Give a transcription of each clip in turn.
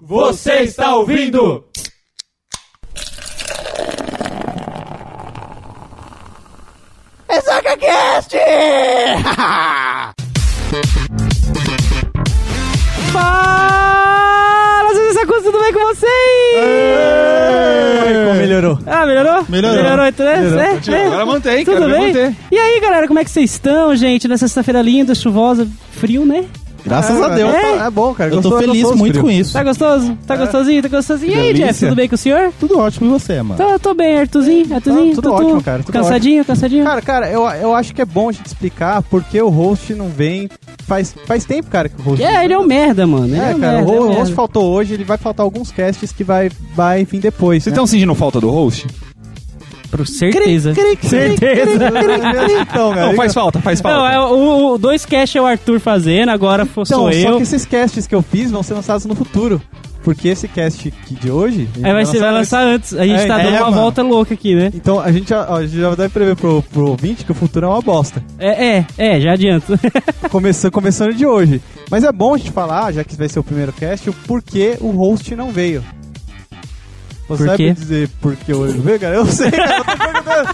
Você está ouvindo? É SacaCast! Fala, seus sacos, tudo bem com vocês? Como melhorou? Ah, melhorou? Melhorou. Melhorou, então, né? Melhorou. É, é. Agora mantém, Tudo cara, bem? manter. E aí, galera, como é que vocês estão, gente? Nessa sexta-feira linda, chuvosa, frio, né? Graças a Deus. É? É bom, cara. Eu tô Gostoso, feliz gostoso, muito frio. com isso. Tá gostoso? Tá gostosinho? Tá gostosinho? E aí, delícia. Jeff, tudo bem com o senhor? Tudo ótimo e você, mano? Tô, tô bem, Arthurzinho, Arthurzinho. tudo Tutu? ótimo, cara, tudo cansadinho, cansadinho? Cara, cara, eu, eu acho que é bom a gente explicar porque o host não vem. Faz, faz tempo, cara, que o host. é, ele é um merda, mano. Ele é, É, cara, merda, o é host faltou hoje, ele vai faltar alguns casts que vai, vai vir depois. Vocês né? estão sentindo falta do host? Por certeza. Certeza. então, cara. Não, faz falta, faz Não, falta. é, o, o dois cash é o Arthur fazendo, agora Então, sou só eu. que esses casts que eu fiz vão ser lançados no futuro. Porque esse cast de hoje. Aí vai, ser, vai antes. lançar antes. A gente É, tá é, dando uma mano. volta louca aqui, né? Então a gente, já, ó, a gente já deve prever pro, pro ouvinte que o futuro é uma bosta. É, é, é, já adianto. Começando, começando de hoje. Mas é bom a gente falar, já que vai ser o primeiro cast, o porquê o host não veio. Você Por sabe dizer por que hoje não veio, cara? Eu sei, cara, eu tô perguntando.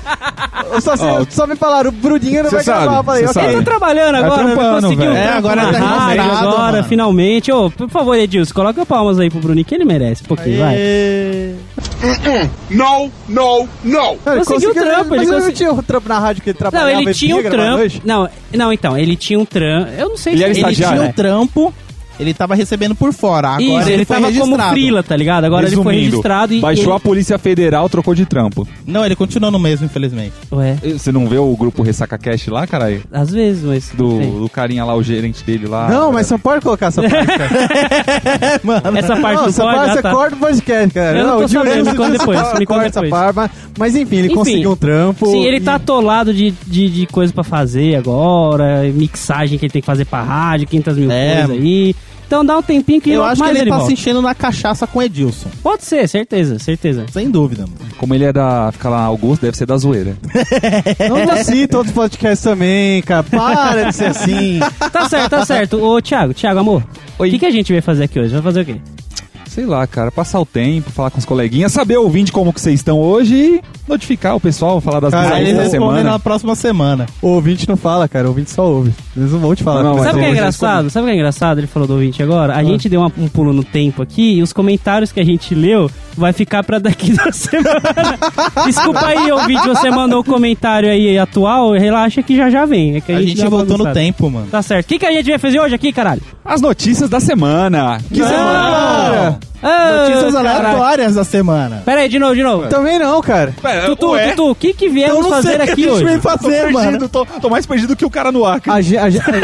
Eu só, sei- Ó, só me falaram, o Bruninho não vai sabe, gravar. Eu falei, ok. sabe. Tá trabalhando agora, né? trampando, conseguiu um. É, agora na tá rádio, agora, mano. finalmente. Ô, por favor, Edilson, coloca palmas aí pro Bruninho, que ele merece um pouquinho, vai. Aê. No, no, no. Não, ele Conseguiu o trampo, mas ele ele não consegui- tinha o trampo na rádio que ele Não, trabalhava ele e tinha um gravar à trampo. Não, não, então, ele tinha um trampo. Eu não sei Ele se era Ele estagiário, tinha né? um trampo, ele tava recebendo por fora. Agora Isso, ele, ele, foi tava como registrado. frila, tá ligado? Agora ele foi Resumindo, registrado e. Baixou e a Polícia Federal, trocou de trampo. Não, ele continuou no mesmo, infelizmente. ele... Ué, Você não vê o grupo Ressaca Cash lá, caralho? às vezes, mas. Do, do carinha lá, o gerente dele lá. Não, mas você não pode colocar essa parte, cara. Essa parte não, não essa pode. parte ah, você tá. corta o podcast, cara. Eu não tô o Gil- sabendo, me conta depois, corta me conta depois. parte, mas, mas enfim, ele Enfim, conseguiu um trampo. Sim, ele e- tá atolado de, de, de coisa pra fazer agora, mixagem que ele tem que fazer pra rádio, 500 mil É. coisas aí. Então dá um tempinho que Eu acho que mais ele tá volta. se enchendo na cachaça com o Edilson. Pode ser, certeza, certeza. Sem dúvida, mano. Como ele é da. Fica lá Augusto, deve ser da zoeira. Não assim, todos os podcasts também, cara. Para de ser assim. Tá certo, tá certo. Ô, Thiago, Thiago, amor. O que, que a gente vai fazer aqui hoje? Vai fazer o quê? Sei lá, cara, passar o tempo, falar com os coleguinhas, saber ouvinte como que vocês estão hoje e notificar o pessoal, falar das Cara, ele da semana. na próxima semana. O ouvinte não fala, cara. O ouvinte só ouve. Eles não vão te falar. Não, Sabe o que é engraçado? Sabe o que é engraçado? Ele falou do ouvinte agora. A gente deu uma- um pulo no tempo aqui e os comentários que a gente leu vai ficar pra daqui da semana. Desculpa aí, ouvinte, você mandou o comentário aí atual, relaxa que já já vem. É que A gente deu uma voltou no tempo, mano. Tá certo. O que, que a gente vai fazer hoje aqui, caralho? As notícias da semana. Que Não! semana? Ah, Notícias aleatórias da semana. Pera aí, de novo, de novo. Também não, cara. Pera, Tutu, ué? Tutu, o que que viemos Eu não fazer sei o que aqui a gente hoje? veio Tô fazer, perdido, mano. tô, tô mais perdido que o cara no Acre. A gente. A gente,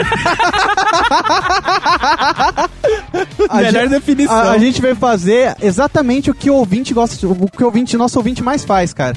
a Melhor gente- definição. a- a gente veio fazer exatamente o que o ouvinte gosta, o que o ouvinte, nosso ouvinte mais faz, cara.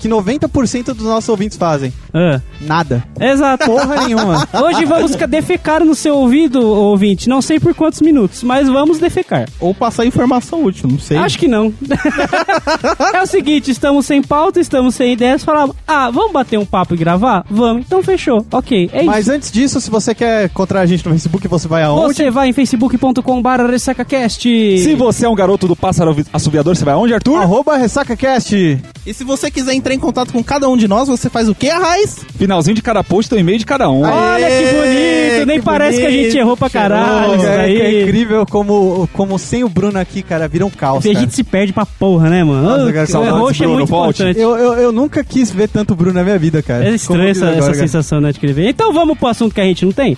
Que 90% dos nossos ouvintes fazem. Ah, Nada. exato. Porra nenhuma. Hoje vamos ca- defecar no seu ouvido, ouvinte. Não sei por quantos minutos, mas vamos defecar. Ou passar informação útil, não sei. Acho que não. é o seguinte, estamos sem pauta, estamos sem ideias. Falamos, ah, vamos bater um papo e gravar? Vamos, então fechou. Ok, é Mas isso. antes disso, se você quer encontrar a gente no Facebook, você vai aonde? Você vai em facebook.com.br ressacacast. Se você é um garoto do pássaro assoviador, você vai aonde, Arthur? Arroba RessacaCast. E se você quiser entrar em contato com cada um de nós, você faz o quê, Raiz? Finalzinho de cada post, tem um e-mail de cada um. Olha que bonito, nem que parece que a gente bonito, errou pra caralho. Isso É, aí. é incrível como, como sem o Bruno aqui, cara, vira um caos, a cara. gente se perde pra porra, né, mano? Nossa, cara, o saudades, roxo é Bruno, muito volte. importante. Eu, eu, eu nunca quis ver tanto Bruno na minha vida, cara. É estranho essa, vi essa agora, cara. sensação, né, de que ele vem. Então vamos pro assunto que a gente não tem?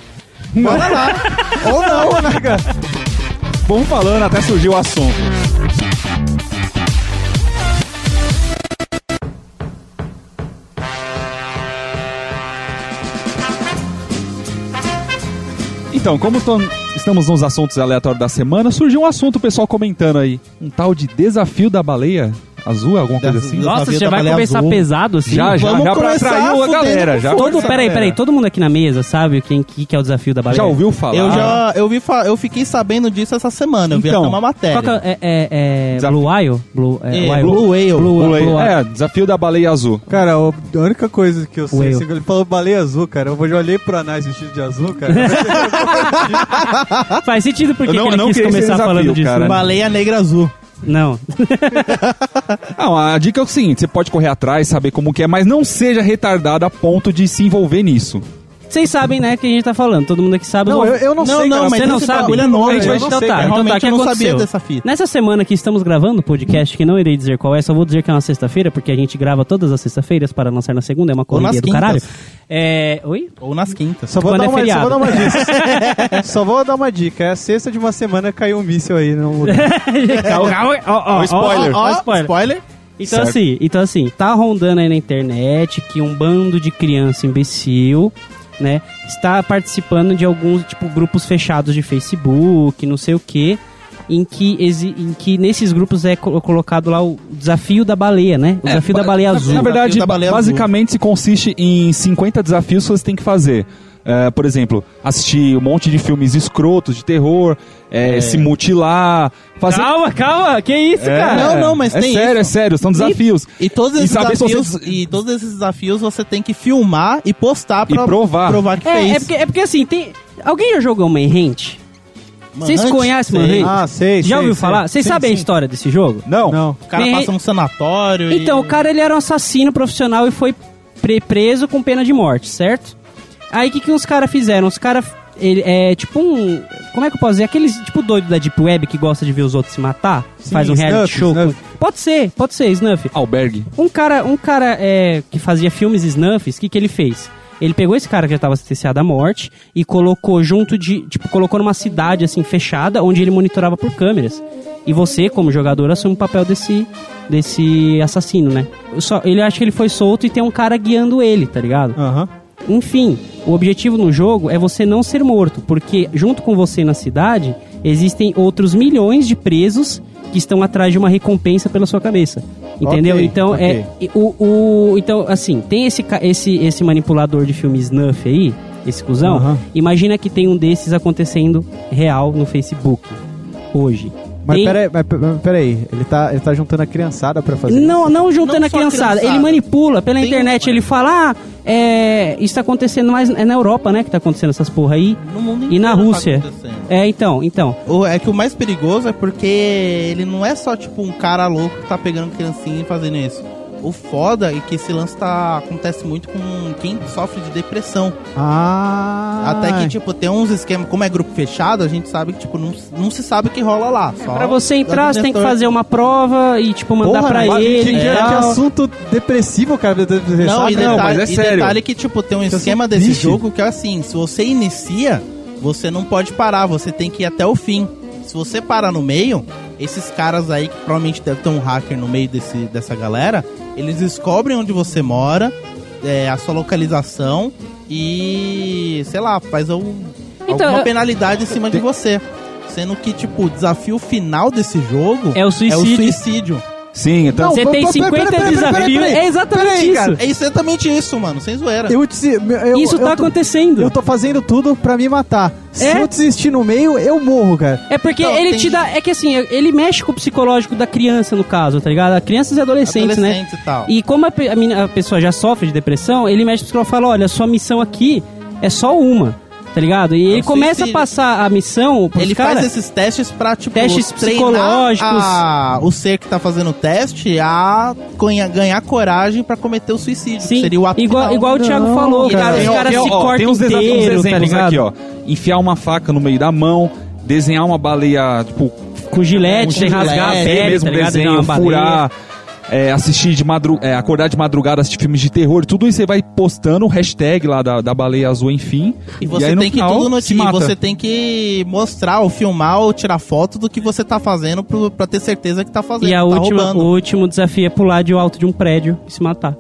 Bora lá. Ou não, né, cara? Vamos falando até surgir o assunto. Então, como estamos nos assuntos aleatórios da semana, surgiu um assunto, o pessoal comentando aí. Um tal de desafio da baleia. Azul, alguma coisa assim? Nossa, você da vai começar azul. pesado assim? Já, já, Vamos já pra começar atrair a galera. Já. Todo, peraí, peraí, todo mundo aqui na mesa sabe quem que, que é o desafio da baleia? Já ouviu falar? Eu já, eu vi, eu fiquei sabendo disso essa semana, eu vi Então, até uma matéria. Qual que é, é, é Desafio. Blue Whale? Blue, é, É, Whale. Blue Whale. Blue. Blue Whale. É, desafio da baleia azul. Cara, o- a única coisa que eu sei, assim, ele falou baleia azul, cara. Eu já olhei pro Anais vestido de azul, cara. Faz sentido porque Eu não- que ele eu não quis começar desafio, falando disso. cara. né? Baleia negra azul. Não. Não, a dica é o seguinte: você pode correr atrás, saber como que é, mas não seja retardado a ponto de se envolver nisso. Vocês sabem, né, que a gente tá falando. Todo mundo aqui sabe. não, eu, eu não, Não, sei, não, cara. mas Você não sabe? bagulho é novo, A gente eu vai então tá, então tá, Realmente o que eu não sabia aconteceu? dessa fita. Nessa semana que estamos gravando o podcast, que não irei dizer qual é, só vou dizer que é uma sexta-feira, porque a gente grava todas as sextas-feiras para lançar na segunda, é uma correria do quintas. caralho. É... Oi? Ou nas quintas. Só vou, Quando dar é uma, só vou dar uma dica. só vou dar uma dica. É a sexta de uma semana caiu um míssil aí no lugar. ó, ó, spoiler. ó, spoiler. spoiler. Então Certo. assim, então assim, tá rondando aí na internet que um bando de criança imbecil, né, está participando de alguns, tipo, grupos fechados de Facebook, não sei o que, em que, em que nesses grupos é co- colocado lá o desafio da baleia, né? O desafio da baleia na, azul. Na verdade, baleia basicamente se consiste em 50 desafios que você tem que fazer. É, por exemplo, assistir um monte de filmes escrotos de terror, é, se mutilar, fazer. Calma, calma, que isso, É, cara? Não, não, mas é tem sério, isso. é sério, são desafios. E todos E esses saber se desafios, você- e todos esses desafios você tem que filmar e postar pra E provar. que É, fez. é, porque, é porque assim, tem. Alguém já jogou Manhunt? Vocês Manhunt? conhecem. Manhunt? Ah, sei, Já sei, ouviu sei. falar? Vocês sabem a história desse jogo? Não. Não. O cara Tem- passa num sanatório e... Então, o cara ele era um assassino profissional e foi pre- preso com pena de morte, certo? Aí o que, que os caras fizeram? Os caras. Ele é tipo um. Como é que eu posso dizer? Aqueles tipo doido da Deep Web que gosta de ver os outros se matar? Sim, faz um reality Snuff, show. com- Snuff. Pode ser, pode ser, Snuff. Albergue. Um cara, um cara é, que fazia filmes Snuffs, o que, que ele fez? Ele pegou esse cara que já estava sentenciado à morte e colocou junto de. Tipo, colocou numa cidade assim fechada onde ele monitorava por câmeras. E você, como jogador, assume o papel desse, desse assassino, né? Só, ele acha que ele foi solto e tem um cara guiando ele, tá ligado? Aham. Enfim, o objetivo no jogo é você não ser morto, porque junto com você na cidade existem outros milhões de presos que estão atrás de uma recompensa pela sua cabeça. Entendeu? Ok, então é e o, o então assim, tem esse esse esse manipulador de filme snuff aí, esse cuzão. Aham. Imagina que tem um desses acontecendo real no Facebook hoje. Mas Tem- peraí, mas peraí, ele tá, ele tá juntando a criançada pra fazer Não, não juntando Não a só a criançada. criançada. Ele manipula pela Tem internet. um- Ele fala, ah, é, isso tá acontecendo mais é na Europa, né? Que tá acontecendo essas porra aí. No mundo E na inteiro tá Rússia. acontecendo. É, então, então. O- É que o mais perigoso é porque ele não é só tipo um cara louco que tá pegando criancinha e fazendo isso. O foda é que esse lance tá, acontece muito com quem sofre de depressão. Ah. Até que, tipo, tem uns esquemas, como é grupo fechado, a gente sabe que, tipo, não, não se sabe o que rola lá. Só Pra você entrar, você tem que fazer uma prova e, tipo, mandar Porra, pra ele. Que, e que assunto depressivo, cara. de- de- de- Não, sabe? e detalhe, Não, mas é e sério. detalhe que, tipo, tem um esquema é desse bicho. jogo que é assim, se você inicia, você não pode parar, você tem que ir até o fim. Se você parar no meio, esses caras aí, que provavelmente deve ter um hacker no meio desse, dessa galera, eles descobrem onde você mora, é, a sua localização e, sei lá, faz algum, Então, alguma eu- penalidade em cima de você. Sendo que, tipo, o desafio final desse jogo É o é o suicídio. Sim, então. Você tem pera, 50 pera, pera, pera, desafios. É exatamente Pera aí, isso. cara. É exatamente isso, mano, sem zoeira. Eu, eu, isso eu tá tô- acontecendo. Eu tô fazendo tudo pra me matar. Se É? eu desistir no meio, eu morro, cara. É porque Então, ele tem- te dá. É que assim, ele mexe com o psicológico da criança, no caso, tá ligado? Crianças e adolescentes, né? Adolescentes e tal. E como a, a a pessoa já sofre de depressão, ele mexe com o psicólogo e fala: olha, sua missão aqui é só uma, tá ligado? E ele um começa a passar a missão pros Ele cara, faz esses testes pra, tipo, Testes psicológicos. a- o ser que tá fazendo o teste a ganha- ganhar coragem pra cometer o suicídio. que Sim, seria o ato igual, igual o Thiago Não, falou, cara. cara, os caras se cortam inteiro, tá ligado? aqui, ó. Enfiar uma faca no meio da mão, desenhar uma baleia, tipo, Com gilete, Com sem rasgar a gilete, pele, mesmo tá ligado? desenho, uma baleia. É, assistir de madru é, acordar de madrugada, assistir filmes de terror, tudo isso você vai postando o hashtag lá da, da baleia azul, enfim. E você aí, no tem que final, tudo no se e mata. você tem que mostrar ou filmar ou tirar foto do que você tá fazendo pro, pra ter certeza que tá fazendo. E a tá última, roubando. o último desafio é pular de alto de um prédio e se matar.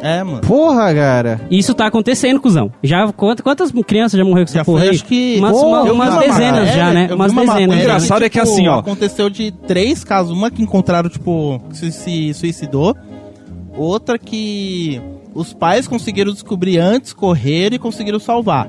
É, mano. Porra, cara. Isso tá acontecendo, cuzão. Já, quantas, quantas crianças já morreram com essa Já porra foi, aí? acho que... Umas, Pô, uma- umas uma dezenas já, né? Umas uma dezenas. já. Engraçado é que tipo, assim, ó. Aconteceu de três casos. Uma que encontraram, tipo, que se, se suicidou. Outra que os pais conseguiram descobrir antes, correram e conseguiram salvar.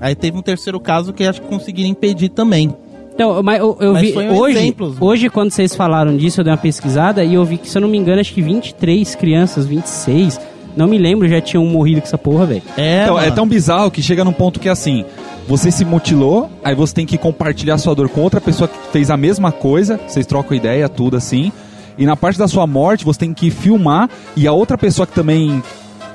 Aí teve um terceiro caso que acho que conseguiram impedir também. Então, mas eu, eu Mas vi foi um hoje, exemplo. hoje quando vocês falaram disso, eu dei uma pesquisada e eu vi que, se eu não me engano, acho que 23 crianças, 26, não me lembro, já tinham morrido com essa porra, velho. É, Então, é tão bizarro que chega num ponto que assim, você se mutilou, aí você tem que compartilhar sua dor com outra pessoa que fez a mesma coisa, vocês trocam ideia, tudo assim. E na parte da sua morte, você tem que filmar e a outra pessoa que também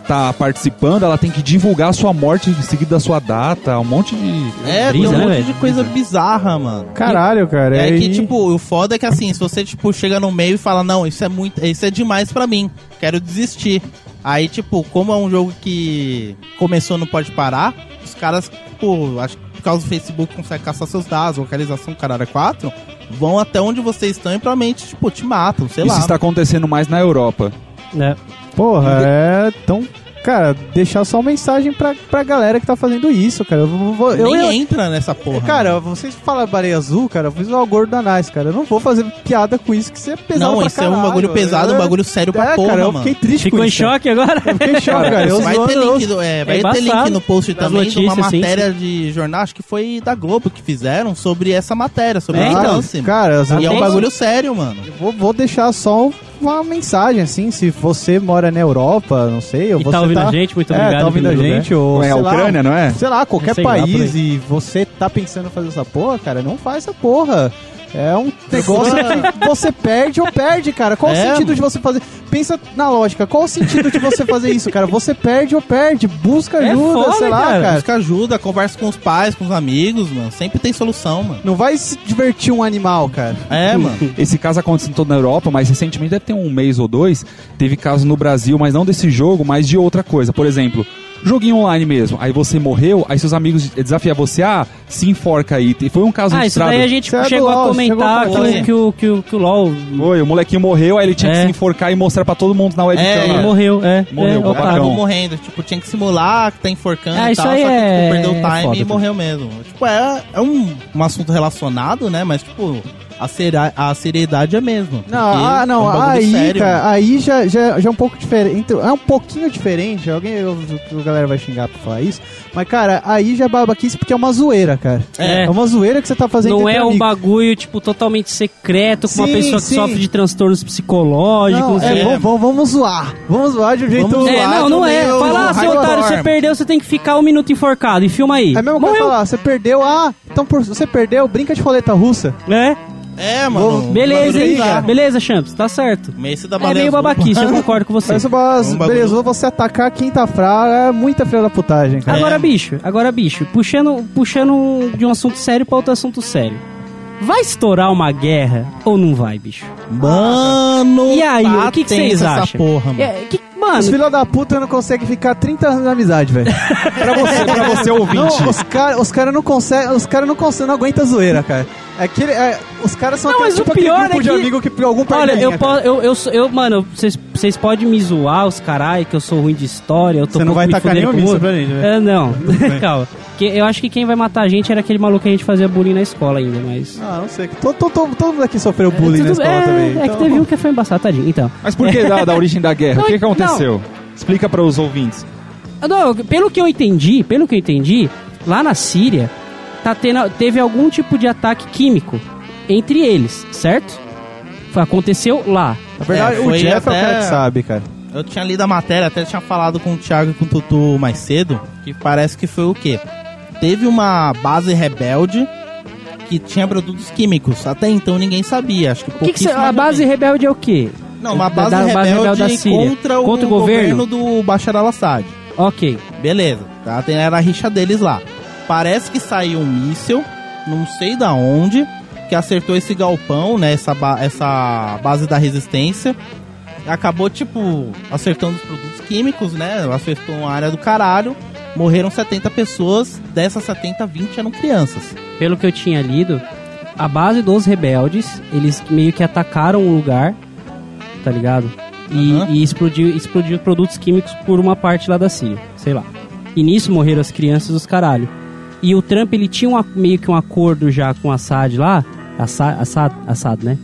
tá participando, ela tem que divulgar a sua morte em seguida da sua data, um monte de. É, Brisa, tem um né, monte de coisa bizarra, mano. Caralho, cara. É aí- que, tipo, o foda é que assim, se você, tipo, chega no meio e fala, não, isso é muito. Isso é demais pra mim. Quero desistir. Aí, tipo, como é um jogo que começou não pode parar, os caras, pô, acho que por causa do Facebook consegue caçar seus dados, localização caralho 4, vão até onde vocês estão e provavelmente, tipo, te matam, sei Isso lá. está acontecendo mais na Europa. né? Porra, é. Então, cara, deixar só uma mensagem pra, pra galera que tá fazendo isso, cara. Eu, vou- eu, Nem eu- entra nessa porra. Cara, vocês falam baleia azul, cara, eu fiz o gordo da Nice, cara. Eu não vou fazer piada com isso, que isso é pesado não, pra isso é um caralho. bagulho pesado, um bagulho sério pra é, porra, cara, eu mano. fiquei triste Ficou com em isso. cara. choque agora? Eu fiquei em choque, cara. Eu vai ter link, do- é, vai É ter link no post também de uma notícias, sim, matéria de jornal, acho que foi da Globo que fizeram sobre essa matéria, sobre É, esse então. lance. Cara, eu E é um bagulho sério, mano. vou, vou deixar só uma mensagem, assim, se você mora na Europa, não sei, ou E você tá ouvindo a gente, muito obrigado É, tá ouvindo a primeiro gente, ou Não é a sei lá, Ucrânia, não é? sei lá, qualquer Sei lá, país e você tá pensando em fazer essa porra, cara, não faz essa porra. É um negócio que você perde ou perde, cara. Qual É, o sentido mano. de você fazer? Pensa na lógica. Qual o sentido de você fazer isso, cara? Você perde ou perde. Busca É ajuda, foda, sei lá, cara. cara. Busca ajuda, conversa com os pais, com os amigos, mano. Sempre tem solução, mano. Não vai se divertir um animal, cara. É, mano. Esse caso aconteceu todo na Europa, mas recentemente deve ter um mês ou dois. Teve caso no Brasil, mas não desse jogo, mas de outra coisa. Por exemplo, joguinho online mesmo. Aí você morreu, aí seus amigos desafiam você, ah, se enforca aí. E Foi um caso Ah, isso daí a gente é chegou a LOL, comentar chegou a que, o- que, o, que, o, que o LOL Foi, o molequinho morreu, aí ele tinha É. que se enforcar e mostrar pra todo mundo na webcam. É, lá. ele morreu, é. Morreu, é. Acabou morrendo. Tipo, tinha que simular que tá enforcando Ah, e isso tal, aí só que, é- tipo, perdeu o é time foda, e tá? morreu mesmo. Tipo, é, é um, um assunto relacionado, né? Mas, tipo, a, sera- a seriedade é mesmo. Não, ah, não, é um aí, sério, cara, mano. aí já, já, já é um pouco diferente. É um pouquinho diferente. Alguém, eu- a galera vai xingar pra falar isso. Mas, cara, aí já é babaquice porque é uma zoeira, cara. É. É uma zoeira que você tá fazendo Não é um amigos. bagulho, tipo, totalmente secreto, com uma Sim, pessoa que sim. sofre de transtornos psicológicos. Não, é, é. vamos, vamos, zoar. Vamos zoar de um jeito... Vamos É, zoar não, não é. meu Fala, seu otário, você perdeu, você tem que ficar um minuto enforcado. E filma aí. É mesmo que eu falar, você perdeu, ah, então por, você perdeu, brinca de roleta russa. É, É, mano. beleza, hein? Beleza, Champs, tá certo. Mas esse da É meio babaquice, eu concordo com você. Mas, mas Um beleza, você atacar quem tá fraco é muita filha da putagem, cara. Agora, É. bicho, agora, bicho, puxando, puxando de um assunto sério pra outro assunto sério. Vai estourar uma guerra ou não vai, bicho? Mano, E aí, tá o que vocês acham? porra, mano. É, que, Os mano, filhos da puta não conseguem ficar 30 anos na amizade, velho. Pra você, pra você ouvinte. Não, os caras os cara não conseguem, os caras não conseguem, não aguentam zoeira, cara. É aquele, é, os caras são Não, aquele, mas o tipo aquele pior grupo é de que- amigo que algum Olha, eu, po- eu, eu, sou- eu, mano, vocês vocês podem me zoar, os carai, que eu sou ruim de história, eu tô Você não vai tacar com missa o- pra gente, né? É, não, calma. Que, eu acho que quem vai matar a gente era aquele maluco que a gente fazia bullying na escola ainda, mas... Ah, não sei. Todo, todo, todo, todo mundo aqui sofreu bullying Tudo- na escola é, também. É que então- teve um que foi embaçado, tadinho. Então, Mas por que da, da origem da guerra? Não, o que, que não. aconteceu? Explica para os ouvintes. Não, pelo que eu entendi, pelo que eu entendi, lá na Síria tá tendo, teve algum tipo de ataque químico entre eles, certo? Foi- Aconteceu lá. Na verdade, É, o Jeff é o até- cara que sabe, cara. Eu tinha lido a matéria, até tinha falado com o Thiago e com o Tutu mais cedo, que parece que foi o quê? Teve uma base rebelde que tinha produtos químicos. Até então ninguém sabia. Acho que O que que cê- a base rebelde é o quê? Não, uma base, da base rebelde, rebelde da Síria. contra o, Contra o governo? governo do Bashar al-Assad. Ok. Beleza, tá? Era a rixa deles lá. Parece que saiu um míssil, não sei da onde, que acertou esse galpão, né? Essa, ba- essa base da resistência. Acabou, tipo, acertando os produtos químicos, né? Acertou uma área do caralho. Morreram 70 pessoas, dessas 70, 20 eram crianças. Pelo que eu tinha lido, a base dos rebeldes, eles meio que atacaram um lugar, tá ligado? E, Aham. e explodiu, explodiu produtos químicos por uma parte lá da Síria, sei lá. E nisso morreram as crianças dos caralho. E o Trump, ele tinha uma- meio que um acordo já com o Assad lá. Assad, Assad, Assad né?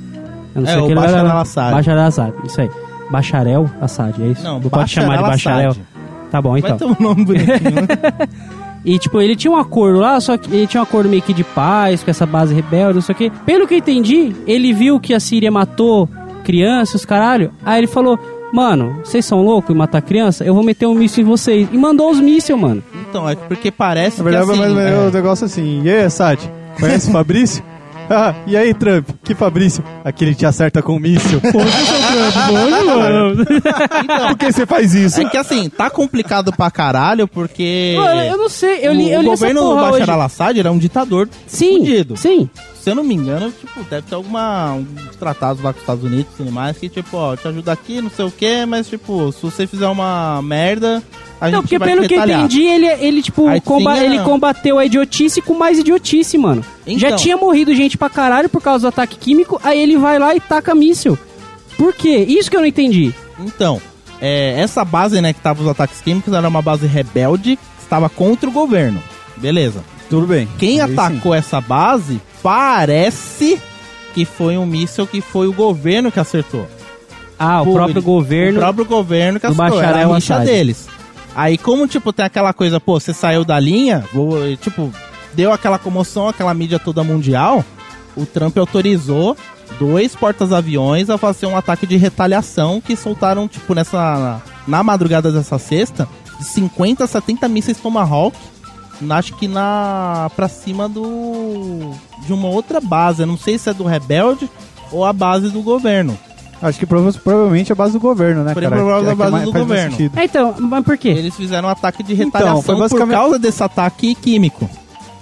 Eu É, o que ele Bashar al-Assad. Bashar al-Assad, isso aí. Bacharel Assad, é isso? Não, pode Bashar chamar de bacharel? Tá bom, então. Vai ter um nome bonitinho. né? E, tipo, ele tinha um acordo lá, só que ele tinha um acordo meio que de paz com essa base rebelde, não sei o quê. Pelo que eu entendi, ele viu que a Síria matou crianças, caralho. Aí ele falou, mano, vocês são loucos em matar criança? Eu vou meter um míssil em vocês. E mandou os mísseis, mano. então, é porque parece Na verdade, que assim... mas, mas é, o negócio assim, e aí, Assad? Conhece o Fabrício? Ah, e aí, Trump? Que Fabrício? Aquele que te acerta com um míssil. Por que você faz isso? É que assim, tá complicado pra caralho, porque... Mano, eu não sei, eu li, o, eu o li essa governo do Bashar al-Assad era um ditador Sim, fudido. sim. Se eu não me engano, tipo, deve ter alguma uns tratados lá com os Estados Unidos e tudo mais, que tipo, ó, te ajuda aqui, não sei o que, mas tipo, se você fizer uma merda, a Não, gente porque vai pelo que eu retalhar. entendi, ele, ele tipo, Aí comba- tinha- ele combateu a idiotice com mais idiotice, mano. Já Então. tinha morrido gente pra caralho por causa do ataque químico, aí ele vai lá e taca míssil. Por quê? Isso que eu não entendi. Então, é, essa base, né, que tava os ataques químicos, era uma base rebelde que estava contra o governo. Beleza. Tudo bem. Quem Aí sim. atacou essa base parece que foi um míssil que foi o governo que acertou. Ah, o Pô, próprio ele- governo. O próprio governo que acertou, era a rixa deles. Aí, como, tipo, tem aquela coisa, pô, você saiu da linha, vou, tipo, deu aquela comoção, aquela mídia toda mundial, o Trump autorizou dois portas-aviões a fazer um ataque de retaliação que soltaram, tipo, nessa... Na madrugada dessa sexta, de 50 a 70 mísseis Tomahawk, acho que na... pra cima do... de uma outra base, eu não sei se é do Rebelde ou a base do governo. Acho que prova- provavelmente é a base do governo, né, cara? Provavelmente Que a que base mais- do governo. É, então, mas por quê? Eles fizeram um ataque de Então, retaliação foi basicamente- por causa desse ataque químico.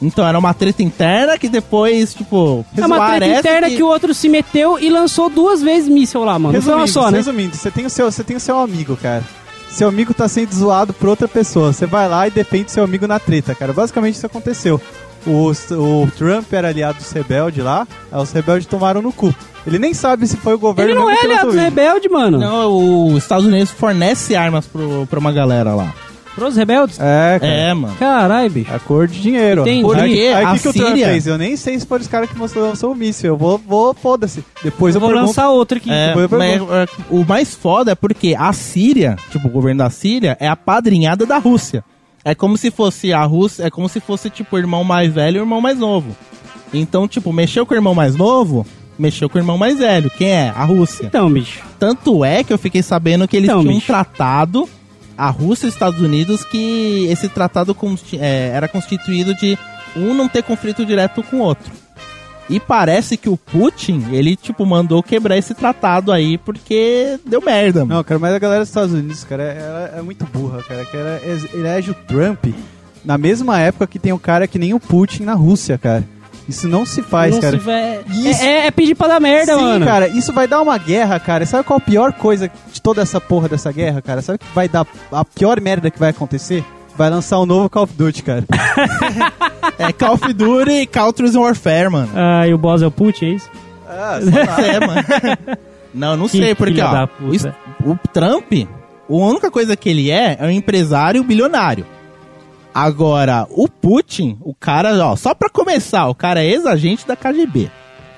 Então era uma treta interna que depois, tipo, É uma treta parece interna que... o outro se meteu e lançou duas vezes míssil lá, mano. Não foi uma Resumindo, só, né? resumindo, você tem, o seu, você tem o seu amigo, cara. Seu amigo tá sendo zoado por outra pessoa. Você vai lá e defende seu amigo na treta, cara. Basicamente isso aconteceu. O, o Trump era aliado dos rebeldes lá, aí os rebeldes tomaram no cu. Ele nem sabe se foi o governo Ele não é aliado dos rebeldes, mano. Não, os Estados Unidos fornece armas pro, pra uma galera lá. Pros rebeldes? É, cara. É, mano. Caralho, bicho. É cor de dinheiro. Entendi. Porque Aí o a que, que o Trump Síria... fez? Eu nem sei se foram os caras que mostrou lançou o míssil. Eu vou, vou foda-se. Depois eu, vou pergunto. lançar outro aqui. É, Depois eu mas, é, o mais foda é porque a Síria, tipo, o governo da Síria, é a padrinhada da Rússia. É como se fosse a Rússia, é como se fosse, tipo, o irmão mais velho e o irmão mais novo. Então, tipo, mexeu com o irmão mais novo, mexeu com o irmão mais velho. Quem é? A Rússia. Então, bicho. Tanto é que eu fiquei sabendo que eles Então, tinham um bicho. tratado, a Rússia e os Estados Unidos, que esse tratado é, era constituído de um não ter conflito direto com o outro. E parece que o Putin, ele, tipo, mandou quebrar esse tratado aí porque deu merda, mano. Não, cara, mas a galera dos Estados Unidos, cara, é, é muito burra, cara. Que ela ex- elege o Trump na mesma época que tem um cara que nem o Putin na Rússia, cara. Isso não se faz, Não cara. se vai- Isso. É, é- é pedir pra dar merda, Sim, mano. cara, isso vai dar uma guerra, cara. Sabe qual a pior coisa de toda essa porra dessa guerra, cara? Sabe o que vai dar a pior merda que vai acontecer? Vai lançar um novo Call of Duty, cara. É Call of Duty e Counters Warfare, mano. Ah, e o boss é o Putin, é isso? Ah, É, mano. Não, não Que sei, porque, ó, o, o Trump, a única coisa que ele é, é um empresário bilionário. Agora, o Putin, o cara, ó, só pra começar, o cara é ex-agente da KGB.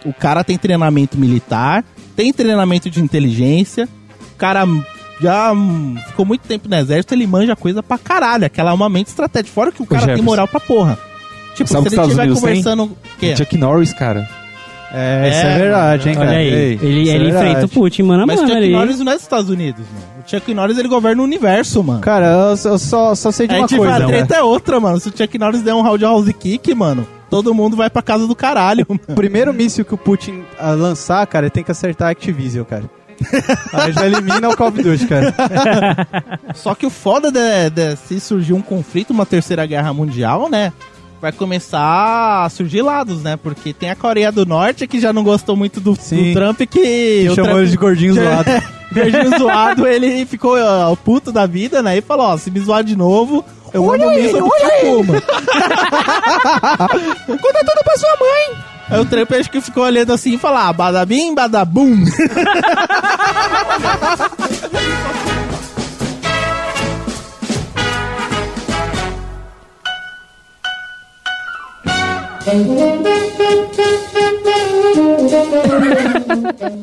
O cara tem treinamento militar, tem treinamento de inteligência, o cara já ficou muito tempo no exército, ele manja coisa pra caralho, aquela é uma mente estratégica, fora que o cara tem moral pra porra. Tipo, Sabe se ele estiver conversando... O quê? Chuck Norris, cara. É, isso É, é verdade, hein, Olha cara. aí. Ei, ele isso é ele enfrenta o Putin, mano. Mas o Chuck ali. Norris não é dos Estados Unidos, mano. O Chuck Norris, ele governa o universo, mano. Cara, eu, só- eu só, só sei de uma gente coisa, a né? treta é outra, mano. Se o Chuck Norris der um roundhouse kick, mano, todo mundo vai pra casa do caralho, mano. O primeiro míssil que o Putin ah, lançar, cara, ele tem que acertar a Activision, cara. Aí já elimina o Call of Duty, cara. Só que o foda de, de se surgir um conflito, uma terceira guerra mundial, né? Vai começar a surgir lados, né? Porque tem a Coreia do Norte que já não gostou muito do, do. Trump, que. Que o chamou Trump- ele de gordinho zoado. Gordinho zoado, ele ficou ó, puto da vida, né? E falou: ó, se me zoar de novo, eu mando míssil pro Kakuma. Conta tudo pra sua mãe. Aí o Trump acho que ficou olhando assim e falou, ah, badabim, badabum.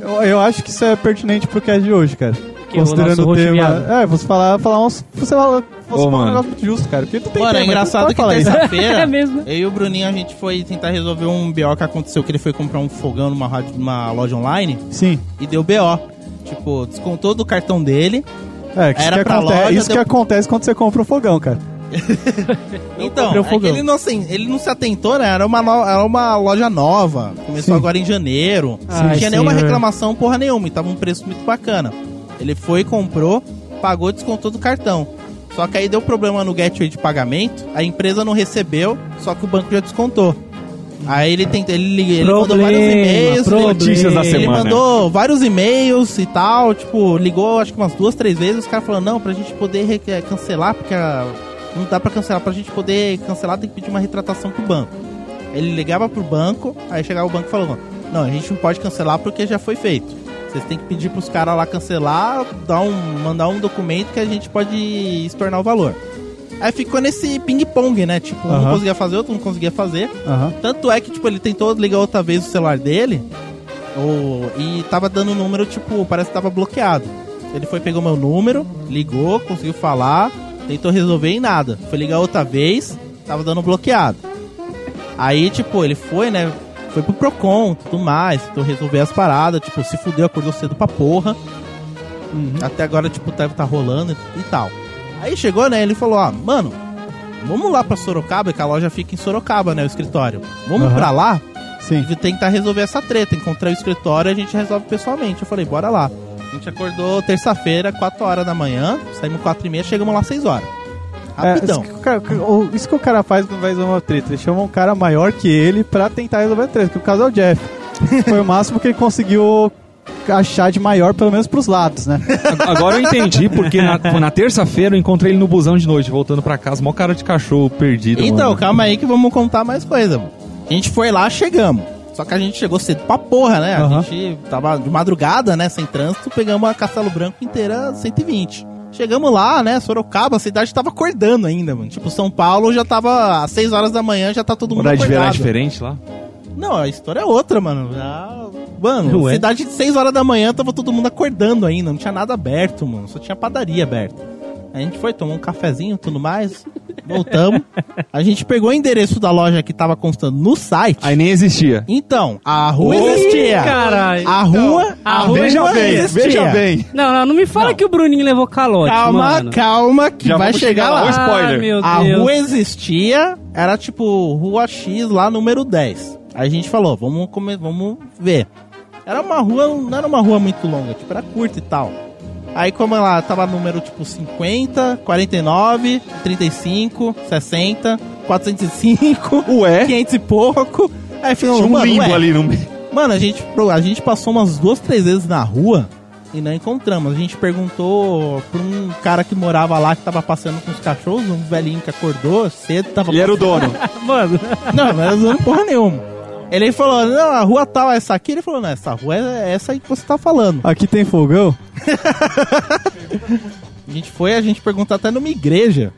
Eu, eu acho que isso é pertinente pro cast de hoje, cara. Que o nosso Considerando o roxo tema. viado. É, você falar, falar uns. Você fala, você Ô, fala um mano. negócio muito justo, cara. Porque tu tem Mano, é engraçado que terça-feira, É mesmo. eu e o Bruninho, a gente foi tentar resolver um BO que aconteceu, que ele foi comprar um fogão numa, rádio- numa loja online Sim. e deu BO. Tipo, descontou do cartão dele. É, que isso, Era que, acontece, loja, isso que deu- acontece quando você compra o fogão, cara. Então, é ele não, assim, ele não se atentou, né? Era uma, no- era uma loja nova. Começou Sim. agora em janeiro. Ai, não tinha nenhuma senhor. reclamação, porra nenhuma. E tava um preço muito bacana. Ele foi, comprou, pagou, descontou do cartão. Só que aí deu problema no gateway de pagamento, a empresa não recebeu, só que o banco já descontou. Aí ele tentou, ele, ele mandou vários e-mails, problema. Notícias da ele semana. mandou vários e-mails e tal, tipo, ligou acho que umas duas, três vezes, os caras falaram, não, pra gente poder cancelar, porque a- não dá pra cancelar, pra gente poder cancelar tem que pedir uma retratação pro banco. Ele ligava pro banco, aí chegava o banco e falou, não, a gente não pode cancelar porque já foi feito. Vocês têm que pedir pros caras lá cancelar, dar um, mandar um documento que a gente pode estornar o valor. Aí ficou nesse ping-pong, né? Tipo, um não conseguia fazer, outro não conseguia fazer. Tanto é que, tipo, ele tentou ligar outra vez o celular dele o- e tava dando o número, tipo, parece que tava bloqueado. Ele foi, pegou meu número, ligou, conseguiu falar, tentou resolver e nada. Foi ligar outra vez, tava dando bloqueado. Aí, tipo, ele foi, né? Foi pro Procon, tudo mais, tentou resolver as paradas, tipo, se fudeu, acordou cedo pra porra. Até agora, tipo, deve tá rolando e, e tal. Aí chegou, né? Ele falou, ó, mano, vamos lá pra Sorocaba, que a loja fica em Sorocaba, né? O escritório. Vamos Aham. pra lá Sim. e tentar resolver essa treta. Encontrar o escritório e a gente resolve pessoalmente. Eu falei, bora lá. A gente acordou terça-feira, 4 horas da manhã, saímos 4 e meia, chegamos lá 6 horas. É, Rapidão. isso, que o cara, o- isso que o cara faz quando vai resolver uma treta. Ele chama um cara maior que ele pra tentar resolver a treta. Que o caso é o Jeff. Foi o máximo que ele conseguiu achar de maior, pelo menos pros lados, né? Agora eu entendi, porque na, na terça-feira eu encontrei ele no busão de noite, voltando pra casa, mó cara de cachorro perdido. Então, mano. calma aí que vamos contar mais coisa. mano. A gente foi lá, chegamos. Só que a gente chegou cedo pra porra, né? A gente tava de madrugada, né? Sem trânsito, pegamos a Castelo Branco inteira 120. Chegamos lá, né? Sorocaba, a cidade tava acordando ainda, mano. Tipo, São Paulo já tava às 6 horas da manhã, já tá todo mundo Horário de verão é acordado. diferente lá? Não, a história é outra, mano. Já- Mano, Ué. cidade de 6 horas da manhã tava todo mundo acordando ainda, não tinha nada aberto, mano. Só tinha padaria aberta. A gente foi, tomou um cafezinho e tudo mais. Voltamos. A gente pegou o endereço da loja que tava constando no site. Aí nem existia. Então, a rua Ih, existia. caralho. A rua, a a rua rua Veja bem, existia. veja bem. Não, não, não me fala que o Bruninho levou calote, Calma, mano. calma, que Já vai chegar chegar lá. lá. Spoiler. Ah, A rua existia, era tipo Rua X lá, número 10. Aí a gente falou, vamos, come- vamos ver. Era uma rua, não era uma rua muito longa, tipo, era curta e tal. Aí como ela tava número tipo 50, 49, 35, 60, 405, Ué? 500 e pouco. Aí falou, Tinha um mano, limbo ué, ali no meio. Mano, a gente, a gente passou umas duas, três vezes na rua e não encontramos. A gente perguntou pra um cara que morava lá, que tava passeando com os cachorros, um velhinho que acordou cedo, tava Ele era o dono. Mano, Não, não era usando porra nenhuma. Ele falou, não, a rua tal é essa aqui. Ele falou, não, essa rua é essa aí que você tá falando. Aqui tem fogão. A gente foi, a gente perguntou até numa igreja.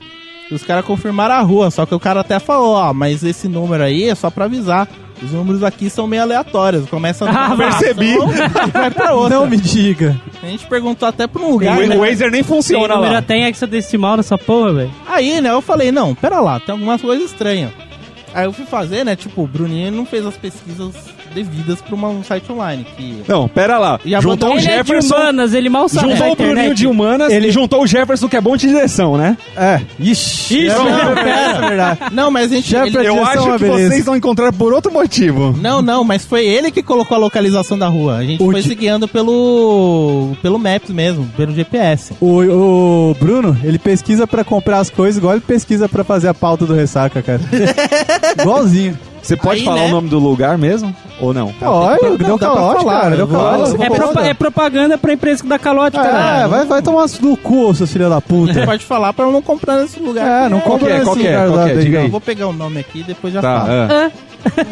E os caras confirmaram a rua, só que o cara até falou, ó, mas esse número aí é só pra avisar. Os números aqui são meio aleatórios. Começa numa Ah, percebi. e vai pra outra. Não me diga. A gente perguntou até pra um lugar. O, né? o Wazer nem tem funciona número lá. até em hexadecimal nessa porra, velho. Aí, né, eu falei, não, pera lá, tem algumas coisas estranhas. Aí eu fui fazer, né, tipo, o Bruninho não fez as pesquisas devidas pra uma- um site online. Que... Não, pera lá. Juntou o Ele é de Jefferson. humanas, ele mal sabe Juntou o Bruninho de humanas ele juntou o Jefferson, que é bom de direção, né? É. Ixi. Ixi, é, não, é verdade. Não, mas a gente... Já ele- Eu acho é que beleza. vocês vão encontrar por outro motivo. Não, não, mas foi ele que colocou a localização da rua. A gente O foi di- se guiando pelo, pelo Maps mesmo, pelo GPS. O, o Bruno, ele pesquisa pra comprar as coisas igual ele pesquisa pra fazer a pauta do Ressaca, cara. Igualzinho. Você pode Aí, falar né? o nome do lugar mesmo? Ou não? Olha, Não, deu calote, falar, cara. eu Deu calote. É, propa- né? é propaganda pra empresa que dá calote, É, cara. vai, vai tomar no cu, seus filha da puta. Pode falar pra eu não comprar nesse lugar. É, não compra é? nesse Qual que é? lugar Qual é? Diga aí. Vou pegar o nome aqui e depois já Tá, falo. é.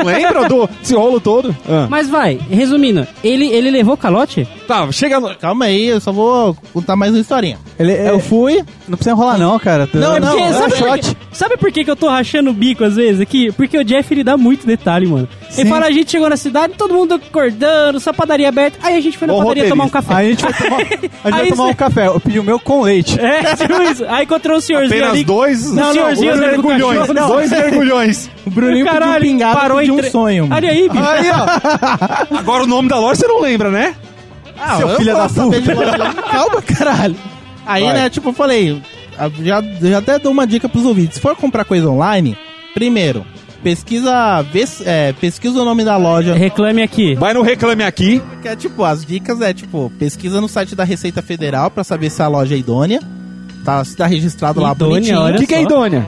Lembra do esse rolo todo? Ah. Mas vai, resumindo, ele, ele levou calote? Tá, chega no... Calma aí, eu só vou contar mais uma historinha. Ele, Eu fui, Não precisa enrolar não, cara. Não, É não, porque, é sabe, por quê? sabe por que, que eu tô rachando o bico às vezes aqui? Porque o Jeff ele dá muito detalhe, mano. Sim. Ele fala, a gente chegou na cidade, todo mundo acordando, só padaria aberta. Aí a gente foi na Bom padaria tomar um roteirista. café. Aí a gente vai tomar, a gente vai tomar um café. Eu pedi o meu com leite. É, tipo isso. Aí encontrou um senhorzinho Apenas ali. dois... Não, não, senhorzinho com mergulhões. cachorro, não. Dois mergulhões. o Bruninho pediu um pingado parou de em um tre- sonho. mano. Olha aí, bicho. Aí, ó. Agora o nome da loja você não lembra, né? Ah, Seu eu filho da puta. Calma, caralho. Aí, Vai. né, tipo, eu falei, já, já até dou uma dica pros ouvintes. Se for comprar coisa online, primeiro, pesquisa, vê, é, pesquisa o nome da loja. Reclame aqui. Vai no Reclame Aqui. Que é tipo, as dicas é tipo, pesquisa no site da Receita Federal pra saber se a loja é idônea. Tá, se tá registrado lá Idônea, bonitinho. olha O que, que é só. idônea?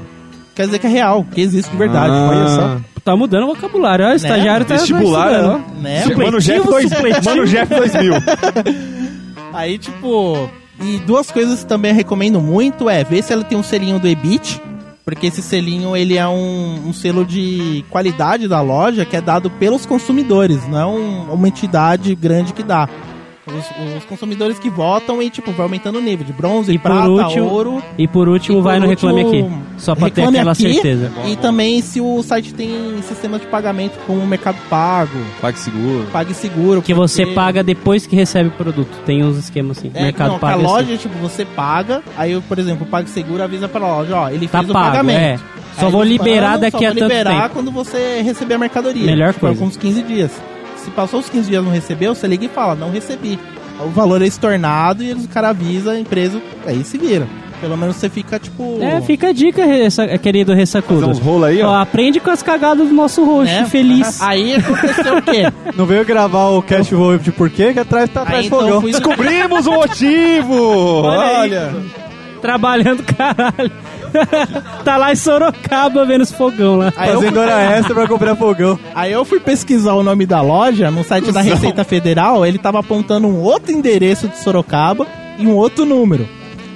Quer dizer que é real, que existe de verdade. Ah. Olha só. Tá mudando o vocabulário. Olha, o estagiário tá Vestibular, ó. Né? Supletivo, Mano Jeff, dois, supletivo. Mano Jeff 2000. Aí, tipo. E duas coisas que também recomendo muito é ver se ela tem um selinho do EBIT. Porque esse selinho ele é um, um selo de qualidade da loja que é dado pelos consumidores, não é um- uma entidade grande que dá. Os, os consumidores que votam e, tipo, vai aumentando o nível de bronze, E por prata, último- ouro. E por último, E vai por no Reclame último, Aqui. Só pra ter aquela Aqui. certeza. E também se o site tem sistema de pagamento como o Mercado Pago, Pague seguro. PagSeguro. Que você paga depois que recebe o produto. Tem uns esquemas assim. É, Mercado não, Pago. a é assim. loja, tipo, você paga, aí, eu, por exemplo, o PagSeguro avisa pra loja, ó, ele Tá fez o pago, pagamento. é. Só Aí vou liberar daqui só a vou tanto liberar tempo. quando você receber a mercadoria. Melhor tipo, coisa. Com uns 15 dias. Se passou os 15 dias e não recebeu, você liga e fala, não recebi. O valor é estornado e eles, o cara avisa a empresa, aí se vira. Pelo menos você fica, tipo... É, fica a dica, ressa- querido ressacudo. Fazer uns rolos aí, ó. Ó, aprende com as cagadas do nosso roxo, né? feliz. Aí aconteceu o quê? Não veio gravar o Cash Roll de porquê, que atrás tá atrás Aí do então fogão. fui... Descobrimos o motivo! Olha aí. Trabalhando caralho. tá lá em Sorocaba vendo os fogão lá. Aí eu, Fazendo fui... hora extra pra comprar fogão. aí eu fui pesquisar o nome da loja no site da Receita Federal, ele tava apontando um outro endereço de Sorocaba e um outro número.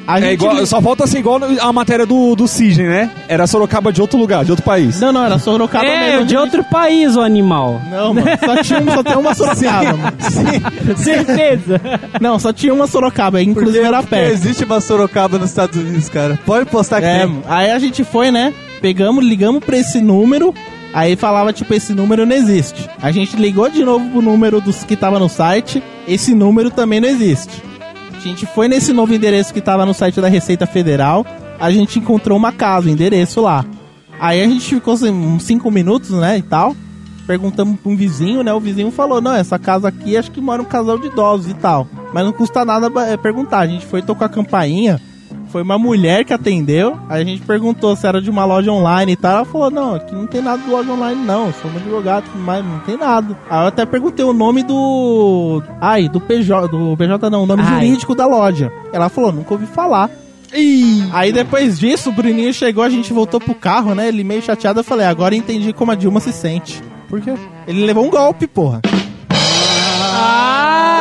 A É igual, só falta ser igual a matéria do, do Cisne, né? Era Sorocaba de outro lugar, de outro país. Não, não, era Sorocaba é, mesmo. de outro país, o animal. Não, mano, só, tinha, um- só tem uma Sorocaba, mano. Certeza. Não, só tinha uma Sorocaba, inclusive Porque, era perto. existe uma Sorocaba nos Estados Unidos, cara. Pode postar que É, tem. aí a gente foi, né? Pegamos, ligamos pra esse número, aí falava, tipo, esse número não existe. A gente ligou de novo pro número dos que tava no site, esse número também não existe. A gente foi nesse novo endereço que tava no site da Receita Federal, a gente encontrou uma casa, um endereço lá. Aí a gente ficou assim, uns 5 minutos, né, e tal. Perguntamos pra um vizinho, né? O vizinho falou: Não, essa casa aqui acho que mora um casal de idosos e tal. Mas não custa nada é, perguntar. A gente foi tocar a campainha. Foi uma mulher que atendeu. Aí a gente perguntou se era de uma loja online e tal. Ela falou: Não, aqui não tem nada de loja online, não. Eu sou um advogado, mas não tem nada. Aí eu até perguntei o nome do. Ai, do PJ. Do PJ não, o nome Ai. jurídico da loja. Ela falou: Nunca ouvi falar. Aí depois disso, o Bruninho chegou, a gente voltou pro carro, né? Ele meio chateado, eu falei, agora eu entendi como a Dilma se sente. Por quê? Ele levou um golpe, porra. Ah,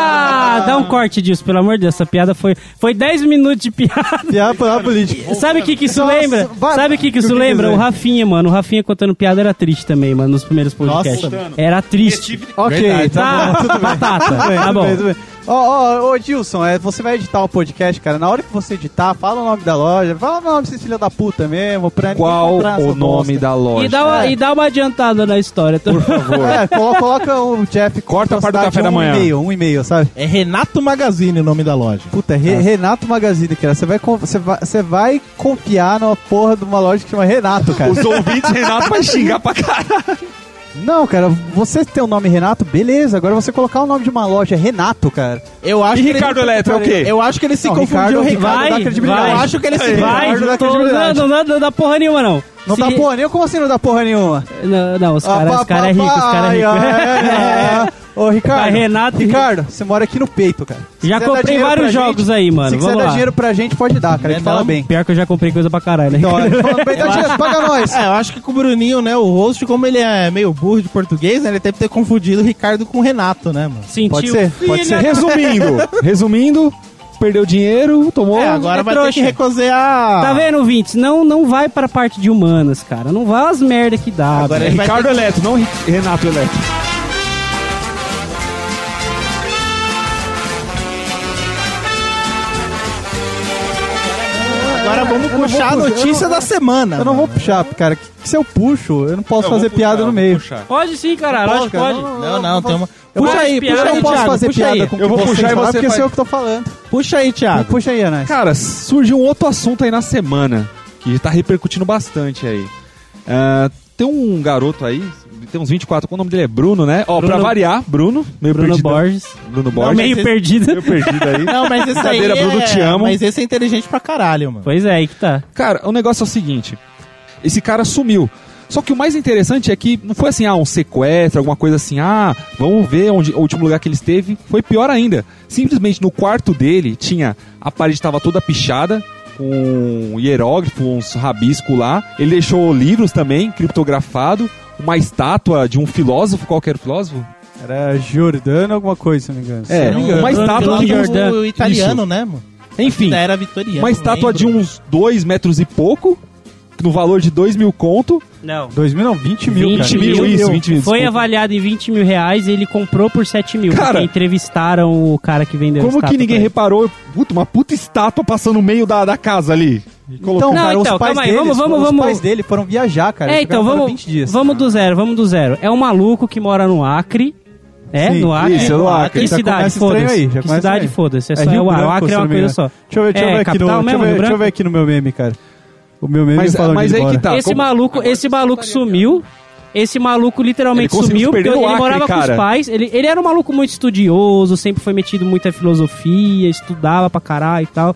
dá um corte disso, pelo amor de Deus. Essa piada foi, foi 10 minutos de piada. Piada pra política. Sabe o que, que isso Nossa, lembra? vai- Sabe o que, que isso que lembra? quiser. O Rafinha, mano. O Rafinha contando piada era triste também, mano, nos primeiros podcasts. Nossa. Era triste. Ok, Verdade. tá, Tá, bom, tudo bem. batata. Tudo bem, Tá tudo bom. Ó, ó, ô Dilson, é, você vai editar o podcast, cara. Na hora que você editar, fala o nome da loja, fala o nome desse filho da puta mesmo, pra Qual o nome bosta. da loja? E dá, uma, É. e dá uma adiantada na história. Por favor. É, colo- coloca o Jeff Corta a parte do café da um manhã. e-mail, um e-mail, sabe? É Renato Magazine o nome da loja. Puta, Re- Renato Magazine, cara. Você vai, você vai, você vai confiar numa porra de uma loja que chama Renato, cara. Os ouvintes, Renato, vai xingar pra caralho. Não, cara, você tem o nome Renato, beleza. Agora você colocar o nome de uma loja Renato, cara. Eu acho E que Ricardo ele... Eletro é o quê? Eu acho que ele se Não, confundiu. Ricardo- Ricardo, Ricardo Vai, dá credibilidade. vai. Eu acho que ele se Vai, Ricardo dá não, tô, não, credibilidade. não, não, não dá porra nenhuma, não. Não Se- dá porra nenhuma? Como assim não dá porra nenhuma? Não, não, os Ah, caras pá, os cara é pá, rico, os caras é ai, rico. Ô, Ricardo. Mas Renato- Ricardo, você mora aqui no peito, cara. Se Já quiser dar comprei dinheiro vários pra jogos gente, aí, mano. Se quiser Vamos dar lá. dinheiro pra gente, pode dar, cara. A gente Não é fala não? bem. Pior que eu já comprei coisa pra caralho, né? Então, olha, falando bem, dá dinheiro, paga nós. É, eu acho que com o Bruninho, né, o host, como ele é meio burro de português, né, ele deve ter confundido o Ricardo com o Renato, né, mano? Sentiu. Pode ser, pode ser. Resumindo, resumindo, perdeu dinheiro, tomou. É, agora é vai ter trouxa. que recosear. Tá vendo, Vintes? Não, não vai pra parte de humanas, cara. Não vai as merda que dá. Agora velho. ele vai Ricardo ter Eletro, não Ri- Renato Eletro. Puxar a vou- eu notícia não- da semana. Eu não vou puxar, cara. Que, que se eu puxo, eu não posso fazer piada no meio. Pode sim, Lógico cara? pode. Não, não, tem uma. Eu Puxa aí, piada, puxa Eu aí, não posso Thiago. fazer Puxa piada aí. com o Eu vou puxar e você porque faz- sei eu que tô falando. Puxa aí, Thiago. Puxa aí, Anás. Cara, surgiu um outro assunto aí na semana que tá repercutindo bastante aí. Ah, tem um garoto aí, tem uns 24, o nome dele é Bruno, né? Ó, pra Bruno- variar, Bruno, meio Bruno perdido. Borges. Bruno Não, Borges. meio esse- perdido. meio perdido aí. Não, mas esse aí. Brincadeira, Bruno, é... te amo. Mas esse é inteligente pra caralho, mano. Pois é, aí que tá. Cara, o negócio é o seguinte: esse cara sumiu. Só que o mais interessante é que não foi assim, ah, um sequestro, alguma coisa assim, ah, vamos ver onde o último lugar que ele esteve. Foi pior ainda. Simplesmente no quarto dele tinha a parede estava toda pichada, com um hierógrafo, uns rabiscos lá. Ele deixou livros também, criptografado, uma estátua de um filósofo, qual que era o filósofo? Era Jordano alguma coisa, se não me engano. É, Se não me engano. uma estátua de um... Jordano. O italiano, né, mano? Enfim, era vitoriana. uma estátua de uns dois metros e pouco, no valor de dois mil conto. Não. 2000 não, 20 mil, 20 cara. mil, isso, 20 mil. Foi desculpa. avaliado em 20 mil reais e ele comprou por 7 mil. Cara- porque entrevistaram o cara que vendeu Como que ninguém reparou? Puta, uma puta estátua passando no meio da, da casa ali. Então, cara, então, os pais calma aí, deles, vamos- vamos- os vamos- pais dele foram viajar, cara. É, então vamos, 20 dias. vamos do zero, vamos do zero. É um maluco que mora no Acre. É, Sim, no Acre. isso, é no Acre. Que Já cidade, foda-se. Que cidade, foda-se. É só, É Rio o Branco, Acre é uma coisa só. Deixa eu ver, deixa eu É, ver aqui no, capital deixa eu mesmo, ver, deixa eu ver aqui no meu meme, cara. O meu meme Mas- falando mas de aí que tá. esse como- maluco, esse maluco sumiu. Esse maluco literalmente Ele sumiu porque ele Acre, morava com cara. os pais. Ele, ele era um maluco muito estudioso, sempre foi metido muito em filosofia, estudava pra caralho e tal.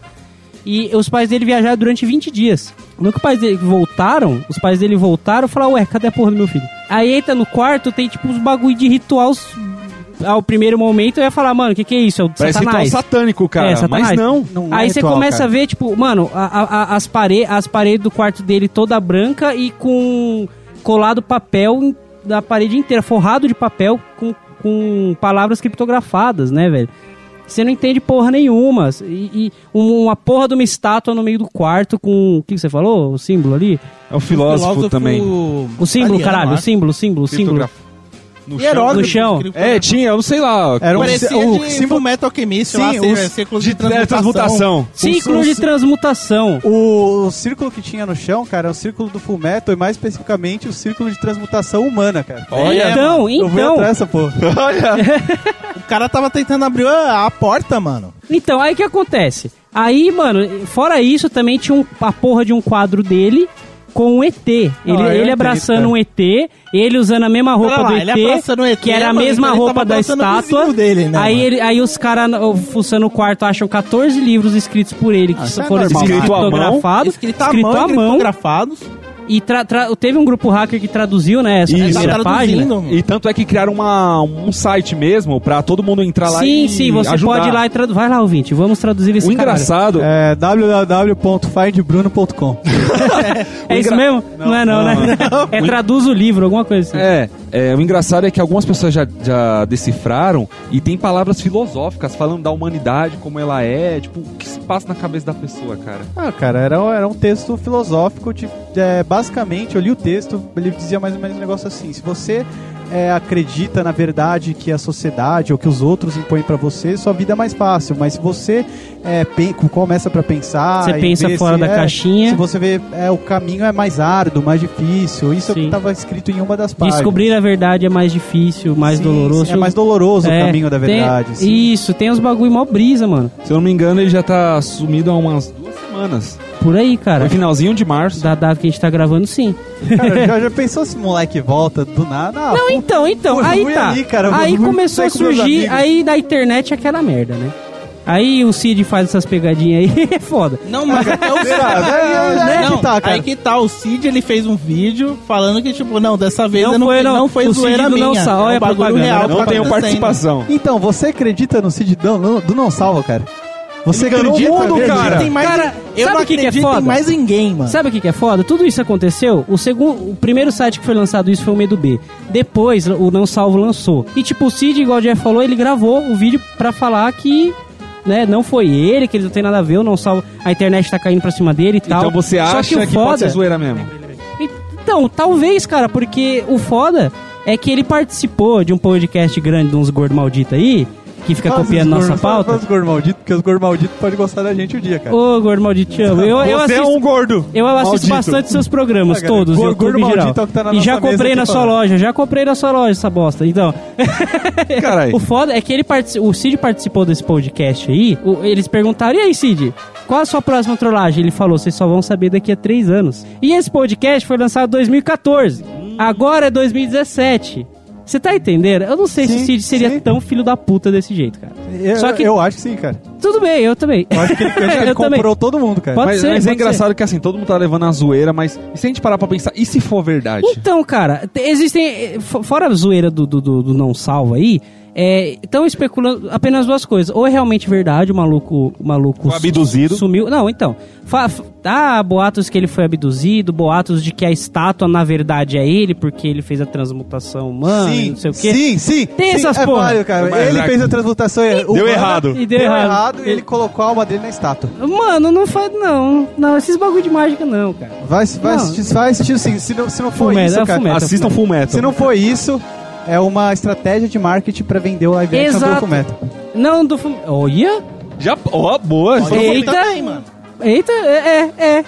E os pais dele viajaram durante 20 dias. No que os pais dele voltaram, os pais dele voltaram e falaram, ué, cadê a porra do meu filho? Aí entra no quarto, tem tipo uns bagulho de ritual. Ao primeiro momento eu ia falar, mano, o que, que é isso? É o Parece ritual satanás. satânico, cara. É, Satanás. mas não. Não Aí é você ritual, começa cara. a ver, tipo, mano, a- a- as, as paredes do quarto dele toda branca e com colado papel da parede inteira, forrado de papel com, com palavras criptografadas, né, velho? Você não entende porra nenhuma. E, e um- uma porra de uma estátua no meio do quarto com. O que que você falou? O símbolo ali? É o filósofo, também. O símbolo, caralho, o símbolo, o símbolo, o símbolo. No chão. Hierógrafo, No chão. É, tinha, eu não sei lá. Era um- o de símbolo- Metal Alchemist Sim, lá, cí- círculo de de transmutação. transmutação. Ciclo O- de o- transmutação. O, o círculo que tinha no chão, cara, é o círculo do Full Metal e mais especificamente o círculo de transmutação humana, cara. Olha, então, Eu vou então. atrás dessa porra. O cara tava tentando abrir a, a porta, mano. Então, aí o que acontece? Aí, mano, fora isso, também tinha um, a porra de um quadro dele com um ET. Ele, eu ele entendo, abraçando cara. um ET, ele usando a mesma roupa lá, do ele ET, o ET, que era a mesma então ele roupa da o estátua. dele, né, aí, ele, aí os caras, fuçando o quarto, acham 14 livros escritos por ele, que Ah, é foram normal. Escrito à mão, criptografados, Escrito à mão, e criptografados. Tra- tra- teve um grupo hacker que traduziu, né, essa Isso. primeira Tá página. mano. E tanto é que criaram uma, um site mesmo pra todo mundo entrar lá Sim, e sim, você ajudar. pode ir lá e traduzir. Vai lá, ouvinte, vamos traduzir esse O caralho. engraçado... É www.findbruno.com É isso mesmo? Não, é não, né? É traduz o livro, alguma coisa assim. É, é, o engraçado é que algumas pessoas já, já decifraram e tem palavras filosóficas falando da humanidade, como ela é, tipo, o que se passa na cabeça da pessoa, cara. Ah, cara, era, era um texto filosófico, tipo, é, basicamente, eu li o texto, ele dizia mais ou menos um negócio assim, se você é, acredita na verdade que a sociedade ou que os outros impõem pra você, sua vida é mais fácil, mas se você é, começa pra pensar... Você pensa fora se, da é, caixinha. Se você vê, é, o caminho é mais árduo, mais difícil, isso é o Sim. que estava escrito em uma das páginas. Descobrir a verdade é mais difícil, mais Sim, doloroso. sim, É mais doloroso É, o caminho da tem- verdade. sim. Isso, tem uns bagulho mó brisa, mano. Se eu não me engano, ele já tá sumido há umas duas semanas. Por aí, cara. Foi finalzinho de março. Da data que a gente tá gravando, sim. Cara, já, já pensou se o moleque volta do nada? Ah, Não, então, então, Pô, aí tá. ali, cara, aí começou a com surgir, aí na internet é aquela merda, né? Aí o Cid faz essas pegadinhas aí, é foda. Não, mas é o é, é não, que tá, cara. aí que tá, o Cid ele fez um vídeo falando que, tipo, não, dessa vez Não eu não, foi, não. não foi O Cid zoeira do minha. não sal- olha é um bagulho real. Não que tá tenho participação. Então, você acredita no Cid do, no- do não salva, cara? Você ganhou acredita o mundo, cara. Tem mais, Cara, eu sabe não o que que é acredito foda? em mais ninguém, mano. Sabe o que, que é foda? Tudo isso aconteceu. O segundo, o primeiro site que foi lançado isso foi o Medo B. Depois o Não Salvo lançou. E tipo, o Cid, igual o Jeff falou, ele gravou o vídeo pra falar que né, não foi ele, que ele não tem nada a ver, eu não salvo, a internet tá caindo pra cima dele e tal. Então você Só acha o que, foda- pode ser zoeira mesmo? Então, talvez, cara, porque o foda é que ele participou de um podcast grande de uns gordos malditos aí, que fica Fala copiando os nossa pauta. fala os gordos malditos, porque os gordos malditos podem gostar da gente um dia, cara. Ô, gordo maldito, te amo. Eu, eu é assisto, um gordo. eu assisto maldito. bastante seus programas, Ah, todos, gordo- gordo maldito é o que tá na e já comprei na sua falando. loja, já comprei na sua loja essa bosta. Então, Caralho. o foda é que ele partici- o Cid participou desse podcast aí. o- eles perguntaram: e aí, Cid? Qual a sua próxima trollagem? Ele falou: vocês só vão saber daqui a três anos. E esse podcast foi lançado em 2014. Agora é 2017. Você tá entendendo? Eu não sei se o Sim, Cid seria sim. tão filho da puta desse jeito, cara. Eu, Só que- eu acho que sim, cara. Tudo bem, eu também. Eu acho que ele, acho que ele Eu também. comprou todo mundo, cara. Pode Mas, ser, mas é engraçado que assim, todo mundo tá levando a zoeira, mas e se a gente parar pra pensar, e se for verdade? Então, cara, te- existem. eh, fo- Fora a zoeira do, do, do- do não salvo aí, estão especulando apenas duas coisas. Ou é realmente verdade, o maluco. O maluco Foi abduzido. Sumiu. Não, então. Fa, ah, boatos que ele foi abduzido, boatos de que a estátua, na verdade, é ele, porque ele fez a transmutação humana, e não sei o quê. Sim, sim. Tem sim, essas é porra. válido, cara. Mas ele é- fez a transmutação humana, errado. E deu errado. e ele colocou a alma dele na estátua. Mano, não faz. Não, não, esses bagulho de mágica não, cara. Vai, vai, Não. assistir, vai assistir sim. Se não, se não for Fullmetal, isso, é cara. Fullmetal. Assistam Full Metal. Se não for isso, é uma estratégia de marketing pra vender o live action do. Fullmetal. Não, do. fu- Olha! Já, ó, boa. Olha, Eita. também, mano. Eita, é, é. é.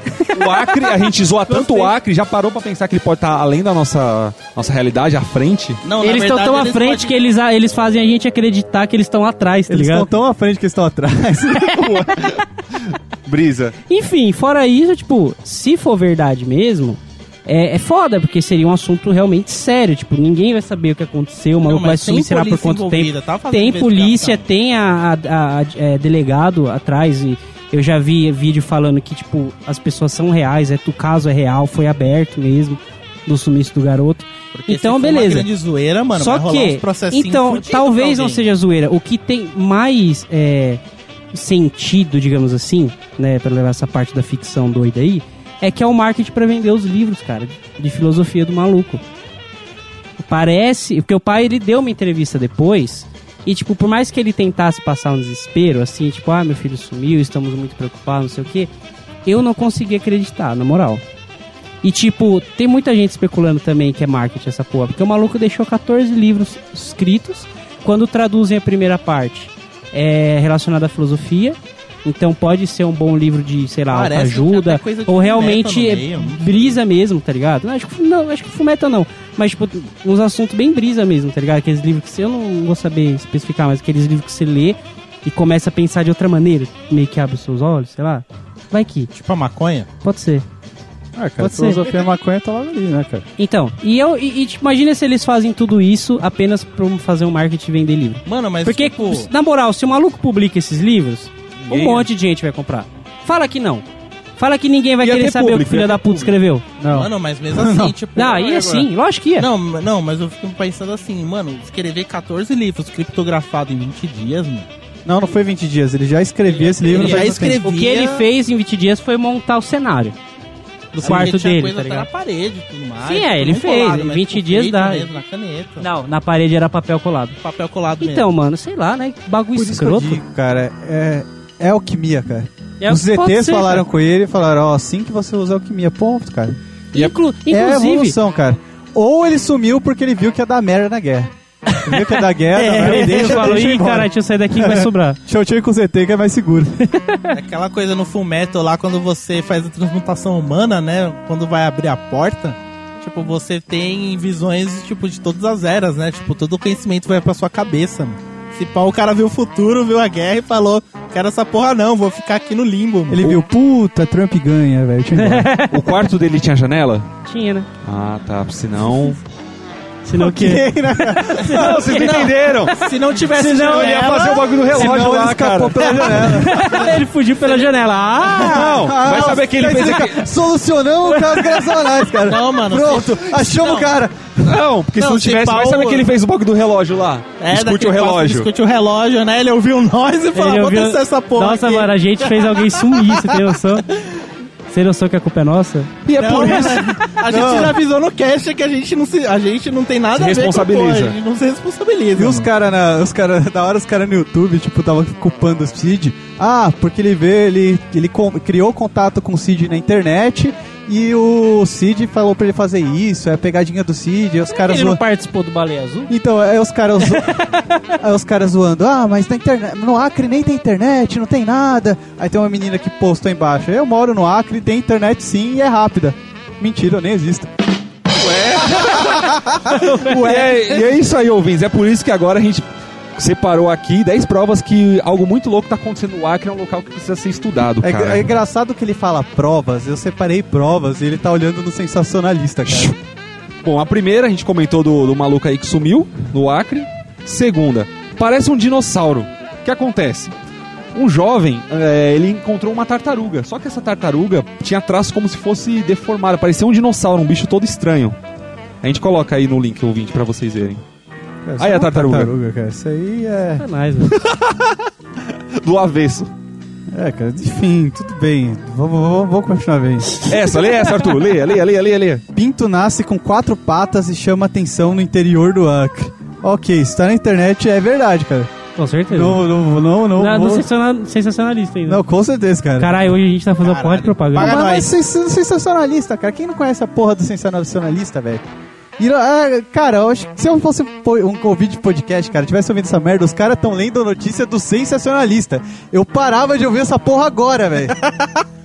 O Acre, a gente zoa tanto o Acre, já parou pra pensar que ele pode estar além da nossa, nossa realidade, à frente? Não, eles estão tão à eles frente podem- que eles, eles fazem a gente acreditar que eles estão atrás, tá Eles ligado? estão tão à frente que eles estão atrás. Brisa. Enfim, fora isso, tipo, se for verdade mesmo, é, é foda, porque seria um assunto realmente sério. Tipo, ninguém vai saber o que aconteceu, o maluco vai sumir, será por quanto tempo. tá Tem polícia, investigação. tem a, a- a- é, delegado atrás e eu já vi vídeo falando que, tipo, as pessoas são reais, é, o caso é real, foi aberto mesmo do sumiço do garoto. Porque então, beleza. Zoeira, mano, Só que, então, talvez não seja zoeira. O que tem mais é, sentido, digamos assim, né, pra levar essa parte da ficção doida aí, é que é o marketing pra vender os livros, cara, de, de filosofia do maluco. Parece, porque o pai ele deu uma entrevista depois e tipo, por mais que ele tentasse passar um desespero, assim, tipo, ah, meu filho sumiu, estamos muito preocupados, não sei o quê, eu não consegui acreditar, na moral. E tipo, tem muita gente especulando também que é marketing essa porra, porque o maluco deixou 14 livros escritos, quando traduzem a primeira parte é relacionada à filosofia, então pode ser um bom livro de, sei lá, Parece ajuda, até coisa de ou realmente é meio, brisa mesmo, tá ligado? Não, acho que, não, acho que fumeta não, mas tipo, uns assuntos bem brisa mesmo, tá ligado? Aqueles livros que você, eu não vou saber especificar, mas aqueles livros que você lê e começa a pensar de outra maneira, meio que abre os seus olhos, sei lá. Vai que, Tipo a maconha? pode ser. Ah, cara, Pode a ser. filosofia maconha tá logo ali, né, cara? Então, e eu e, e, tipo, imagina se eles fazem tudo isso apenas pra fazer um marketing e vender livro. Mano, mas Porque, tipo... na moral, se o maluco publica esses livros, um monte de gente vai comprar. Fala que não. Fala que ninguém vai Ia querer ter saber o que público, o filho ia da ter puta escreveu. Não. Mano, mas mesmo assim, tipo... Ah, ia sim, lógico que ia. Não, não, mas eu fico pensando assim, mano, escrever 14 livros criptografados em 20 dias, mano. Não, não foi 20 dias. Ele já escrevia esse livro. ele faz já muito tempo. escreveu. O que ele fez em 20 dias foi montar o cenário do Assim, quarto porque tinha dele, coisa tá até ligado? na parede e tudo mais. Sim, é, tudo ele fez, colado, em mas 20 tipo, dias dá. mesmo, na caneta. Não, na parede era papel colado. Papel colado Então, mano, sei lá, né? Que Bagulho Por isso que eu escroto. digo, cara, é, é alquimia, cara. É, Os ZTs ser, falaram cara. com ele e falaram, ó, assim que você usa alquimia, ponto, cara. Inclu- É a inclusive, evolução, cara. Ou ele sumiu porque ele viu que ia dar merda na guerra. Ele viu que ia dar guerra, é, merda, ele deixa, falou, deixa ih, cara, deixa eu sair daqui que vai sobrar. Deixa eu ir com o ZT que é mais seguro. Aquela coisa no Full Metal lá, quando você faz a transmutação humana, né? Quando vai abrir a porta, tipo, você tem visões, tipo, de todas as eras, né? Tipo, todo o conhecimento vai pra sua cabeça, mano. Se pá, o cara viu o futuro, viu a guerra e falou, quero essa porra não, vou ficar aqui no limbo, mano. Ele viu, puta, Trump ganha, velho. O quarto dele tinha janela? Tinha, né? Ah, tá. Senão. Senão que... Ok, né? Não, vocês me entenderam! Se não tivesse Senão ele ia janela, fazer o bagulho do relógio Senão ele lá, cara. escapou pela janela. ele fugiu pela janela. Ah! Não, vai saber que ele fez que Solucionamos o caso Graçonais, cara. Não, mano, Pronto, achamos não. o cara. Não, porque se Não, não se tivesse, vai pau- saber que ele fez o bagulho do relógio lá. É, Escute o relógio. Discute o relógio, né? Ele ouviu nós e falou, vou ouviu- descer essa porra Nossa, aqui. mano, a gente fez alguém sumir, você tem noção? Sem noção que a culpa é nossa? E é Não, por isso. A gente já avisou no cast que a gente não, se, a gente não tem nada Se a ver com responsabiliza. a gente não se responsabiliza. E os caras, os cara, da hora os caras no YouTube, tipo, tava culpando o Cid. Ah, porque ele vê, ele, ele criou contato com o Cid na internet e o Cid falou pra ele fazer isso, é a pegadinha do Cid, e os caras Ele não participou do Baleia Azul? Então, aí os caras zo... aí os caras zoando, ah, mas na internet, no Acre nem tem internet, não tem nada. Aí tem uma menina que postou embaixo, eu moro no Acre, tem internet sim e é rápida. Mentira, eu nem existo. E é, e é isso aí, ouvintes. É por isso que agora a gente separou aqui 10 provas que algo muito louco tá acontecendo no Acre, é um local que precisa ser estudado, É, cara. é engraçado que ele fala provas, eu separei provas e ele tá olhando no sensacionalista, cara. Bom, a primeira a gente comentou do, do maluco aí que sumiu no Acre. Segunda, parece um dinossauro. O que acontece? Um jovem, é, ele encontrou uma tartaruga. Só que essa tartaruga tinha traços como se fosse deformada. Parecia um dinossauro, um bicho todo estranho. A gente coloca aí no link, ouvinte, pra vocês verem. Cara, Aí só a uma tartaruga. cara. Isso aí é. É mais, velho. Do avesso. É, cara, enfim, tudo bem. Vamos, vamos, vamos continuar bem. Essa, lê essa, Arthur. Leia, leia, leia, leia, leia. Pinto nasce com quatro patas e chama atenção no interior do Acre. Ok, se tá na internet é verdade, cara. Com certeza. Não, não, não, não. Não, vou- sensacionalista ainda. Não, com certeza, cara. Caralho, hoje a gente tá fazendo uma porra de Caralho. propaganda. Paga Mas, mas sens- sensacionalista, cara. Quem não conhece a porra do sensacionalista, velho? E, ah, cara, eu acho que se eu fosse um convite de podcast, cara, tivesse ouvindo essa merda, os caras tão lendo a notícia do sensacionalista. Eu parava de ouvir essa porra agora, velho.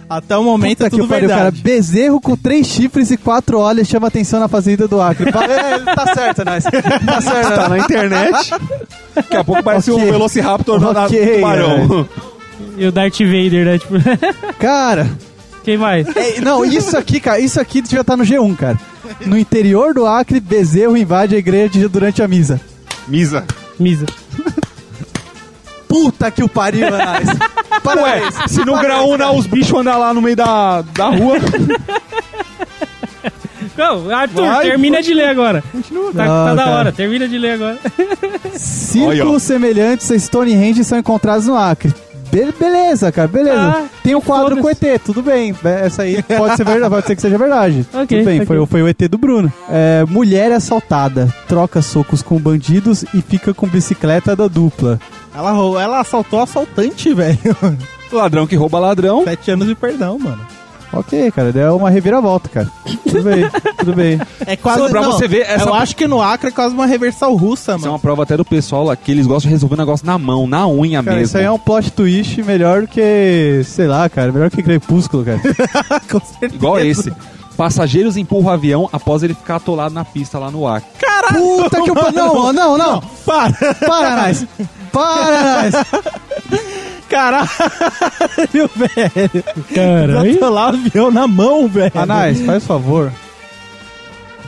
Até o momento Puta é tudo que pariu, cara. Bezerro com três chifres e quatro olhos chama atenção na fazenda do Acre. Pa- É, tá certo, Nós. Tá certo. Tá na internet. Daqui a pouco parece Ok. um Velociraptor do Ok, tubarão. E o Darth Vader, né? Tipo, Cara, quem mais? é, não, isso aqui, cara, isso aqui devia estar no G1, cara. No interior do Acre, Bezerro invade a igreja durante a misa. Misa. Misa. Puta que o pariu, Anais. Ué, Parabéns. se no graúna os bichos andam lá no meio da, da rua. Não, Arthur, Vai, termina de ler agora. Tá, tá Não, da cara. hora, termina de ler agora. Círculos Olha, semelhantes a Stonehenge são encontrados no Acre. Be- beleza, cara, beleza. Ah, Tem um quadro com foda-se. ET, tudo bem. Essa aí pode ser verdade, pode ser que seja verdade. Ok, tudo bem, ok. foi, o- foi o ET do Bruno. É, mulher assaltada, troca socos com bandidos e fica com bicicleta da dupla. Ela, ela assaltou o assaltante, velho. Ladrão que rouba ladrão. Sete anos de perdão, mano. Ok, cara, deu uma reviravolta, cara. Tudo bem, tudo bem. É quase Pra não, você ver, essa- Eu acho que no Acre é quase uma reversal russa, Isso é mano. uma prova até do pessoal lá, que eles gostam de resolver o negócio na mão, na unha Cara, mesmo. isso aí é um plot twist melhor que, sei lá, cara, melhor que Crepúsculo, cara. Com certeza. Igual esse. Passageiros empurram o avião após ele ficar atolado na pista lá no Acre. Puta que o pariu. Não, não, não. Para! Para, Nais. Para, Nais. Caralho, velho. Caralho. Lá o avião na mão, velho. Anais, faz favor.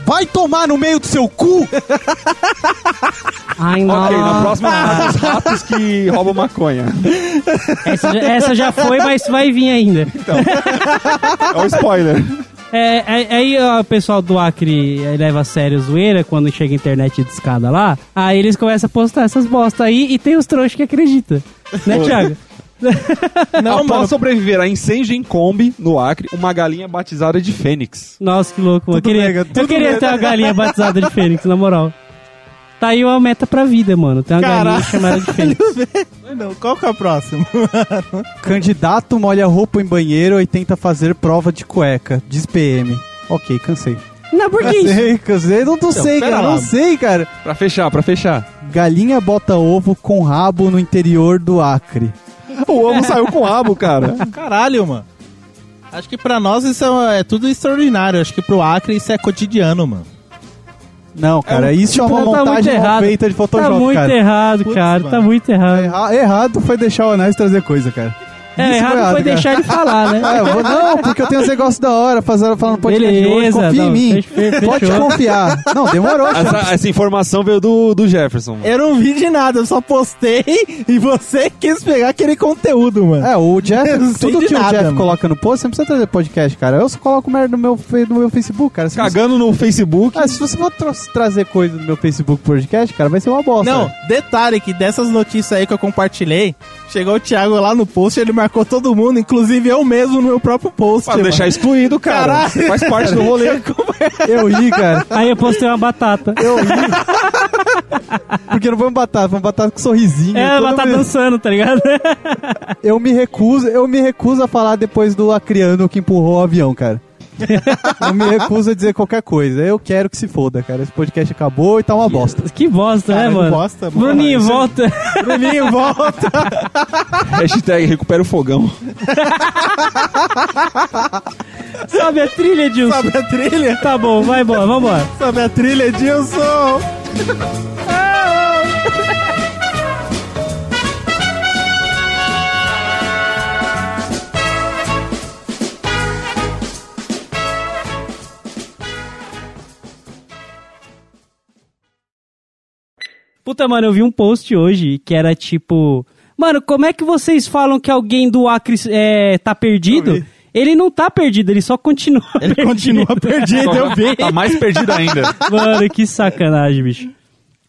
Vai tomar no meio do seu cu! Ai, não. Ok, na próxima os ratos que roubam maconha. Essa, já- essa já foi, mas vai vir ainda. É o spoiler. É, é- aí o pessoal do Acre leva a sério a zoeira quando chega a internet de escada lá. Aí eles começam a postar essas bosta aí e tem os trouxas que acreditam. Né, Thiago? Não, Após mano. sobreviver a incêndio em Kombi, no Acre, uma galinha batizada de Fênix. Nossa, que louco. mano. Eu Tudo queria, mega, eu queria ter uma galinha batizada de Fênix, na moral. Tá aí uma meta pra vida, mano. Tem uma Caralho. galinha chamada de Fênix. Não, qual que é o próximo? Candidato molha roupa em banheiro e tenta fazer prova de cueca. Diz PM. Ok, cansei. Não, por que isso? Cansei, cansei. Não, não sei, cara. lá. Não sei, cara. Pra fechar, pra fechar. Galinha bota ovo com rabo no interior do Acre. O ovo saiu com rabo, cara. Caralho, mano. Acho que pra nós isso é, é tudo extraordinário. Acho que pro Acre isso é cotidiano, mano. Não, cara, isso tipo, é uma tá muito montagem mal errado. feita de Tá Photoshop, muito cara. errado, Putz, cara. Tá mano. muito errado. Erra- errado foi deixar o Anais trazer coisa, cara. É, Isso errado foi cara. deixar de falar, né? Eu vou- não, porque eu tenho uns negócios da hora fazendo, falando podcast de hoje. Beleza, Confia não, em mim. fech- fe- Pode fechou. confiar. Não, demorou, Essa, essa informação veio do, do Jefferson. Eu não vi de nada, eu só postei e você quis pegar aquele conteúdo, mano. É, o Jeff, Eu não sei tudo que o nada, Jeff mano. coloca no post, você não precisa trazer podcast, cara. Eu só coloco merda no meu, no meu Facebook, cara. Se você, Cagando no Facebook. ah, se você for tra- trazer coisa no meu Facebook podcast, cara, vai ser uma bosta. Não, detalhe que dessas notícias aí que eu compartilhei, chegou o Thiago lá no post e ele marcou marcou todo mundo, inclusive eu mesmo no meu próprio post. Pra mano. deixar excluído, cara. Caralho. Faz parte do rolê. Eu ri, cara. Aí eu postei uma batata. Eu ri. Porque não vamos batata, vamos batata com sorrisinho. É, batata vez- dançando, tá ligado? Eu me recuso, eu me recuso a falar depois do acriano que empurrou o avião, cara. eu me recuso a dizer qualquer coisa. Eu quero que se foda, cara. Esse podcast acabou e tá uma bosta. Que bosta, Cara, né, que mano? bosta, mano. Bruninho, Isso- volta. Bruninho, volta. Hashtag recupera o fogão. Sobe a trilha, Dilson. Sabe a trilha? Tá bom, vai embora, vambora. Sabe a trilha, Dilson? Puta, mano, eu vi um post hoje que era tipo... Mano, como é que vocês falam que alguém do Acre é, tá perdido? Ele não tá perdido, ele só continua Ele perdido. continua perdido, eu vi. Tá mais perdido ainda. Mano, que sacanagem, bicho.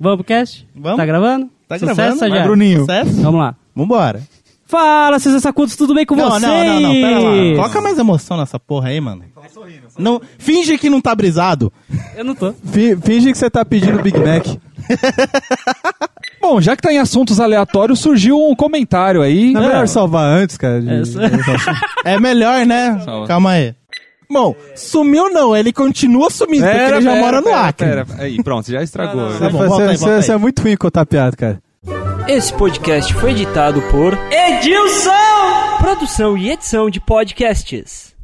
Vamos pro cast? Vamos. Tá gravando? Tá Sucesso, gravando? já? Vai, Bruninho. Sucesso? Vamos lá. Vambora. Fala, seus sacudos, tudo bem com Não, vocês? não, não, não, pera lá. Coloca mais emoção nessa porra aí, mano. Não, finge que não tá brisado. Eu não tô. Fi- Finge que você tá pedindo Big Mac. Bom, já que tá em assuntos aleatórios, surgiu um comentário aí. Não é É. melhor salvar antes, cara? de- É, É melhor, né? Salva. Calma aí. Bom, sumiu não, ele continua sumindo, porque ele já mora no pera, Acre. pera. Aí, pronto, já estragou. Tá Você- Você é aí. muito ruim contar piada, cara. Esse podcast foi editado por Edilson! Produção e edição de podcasts.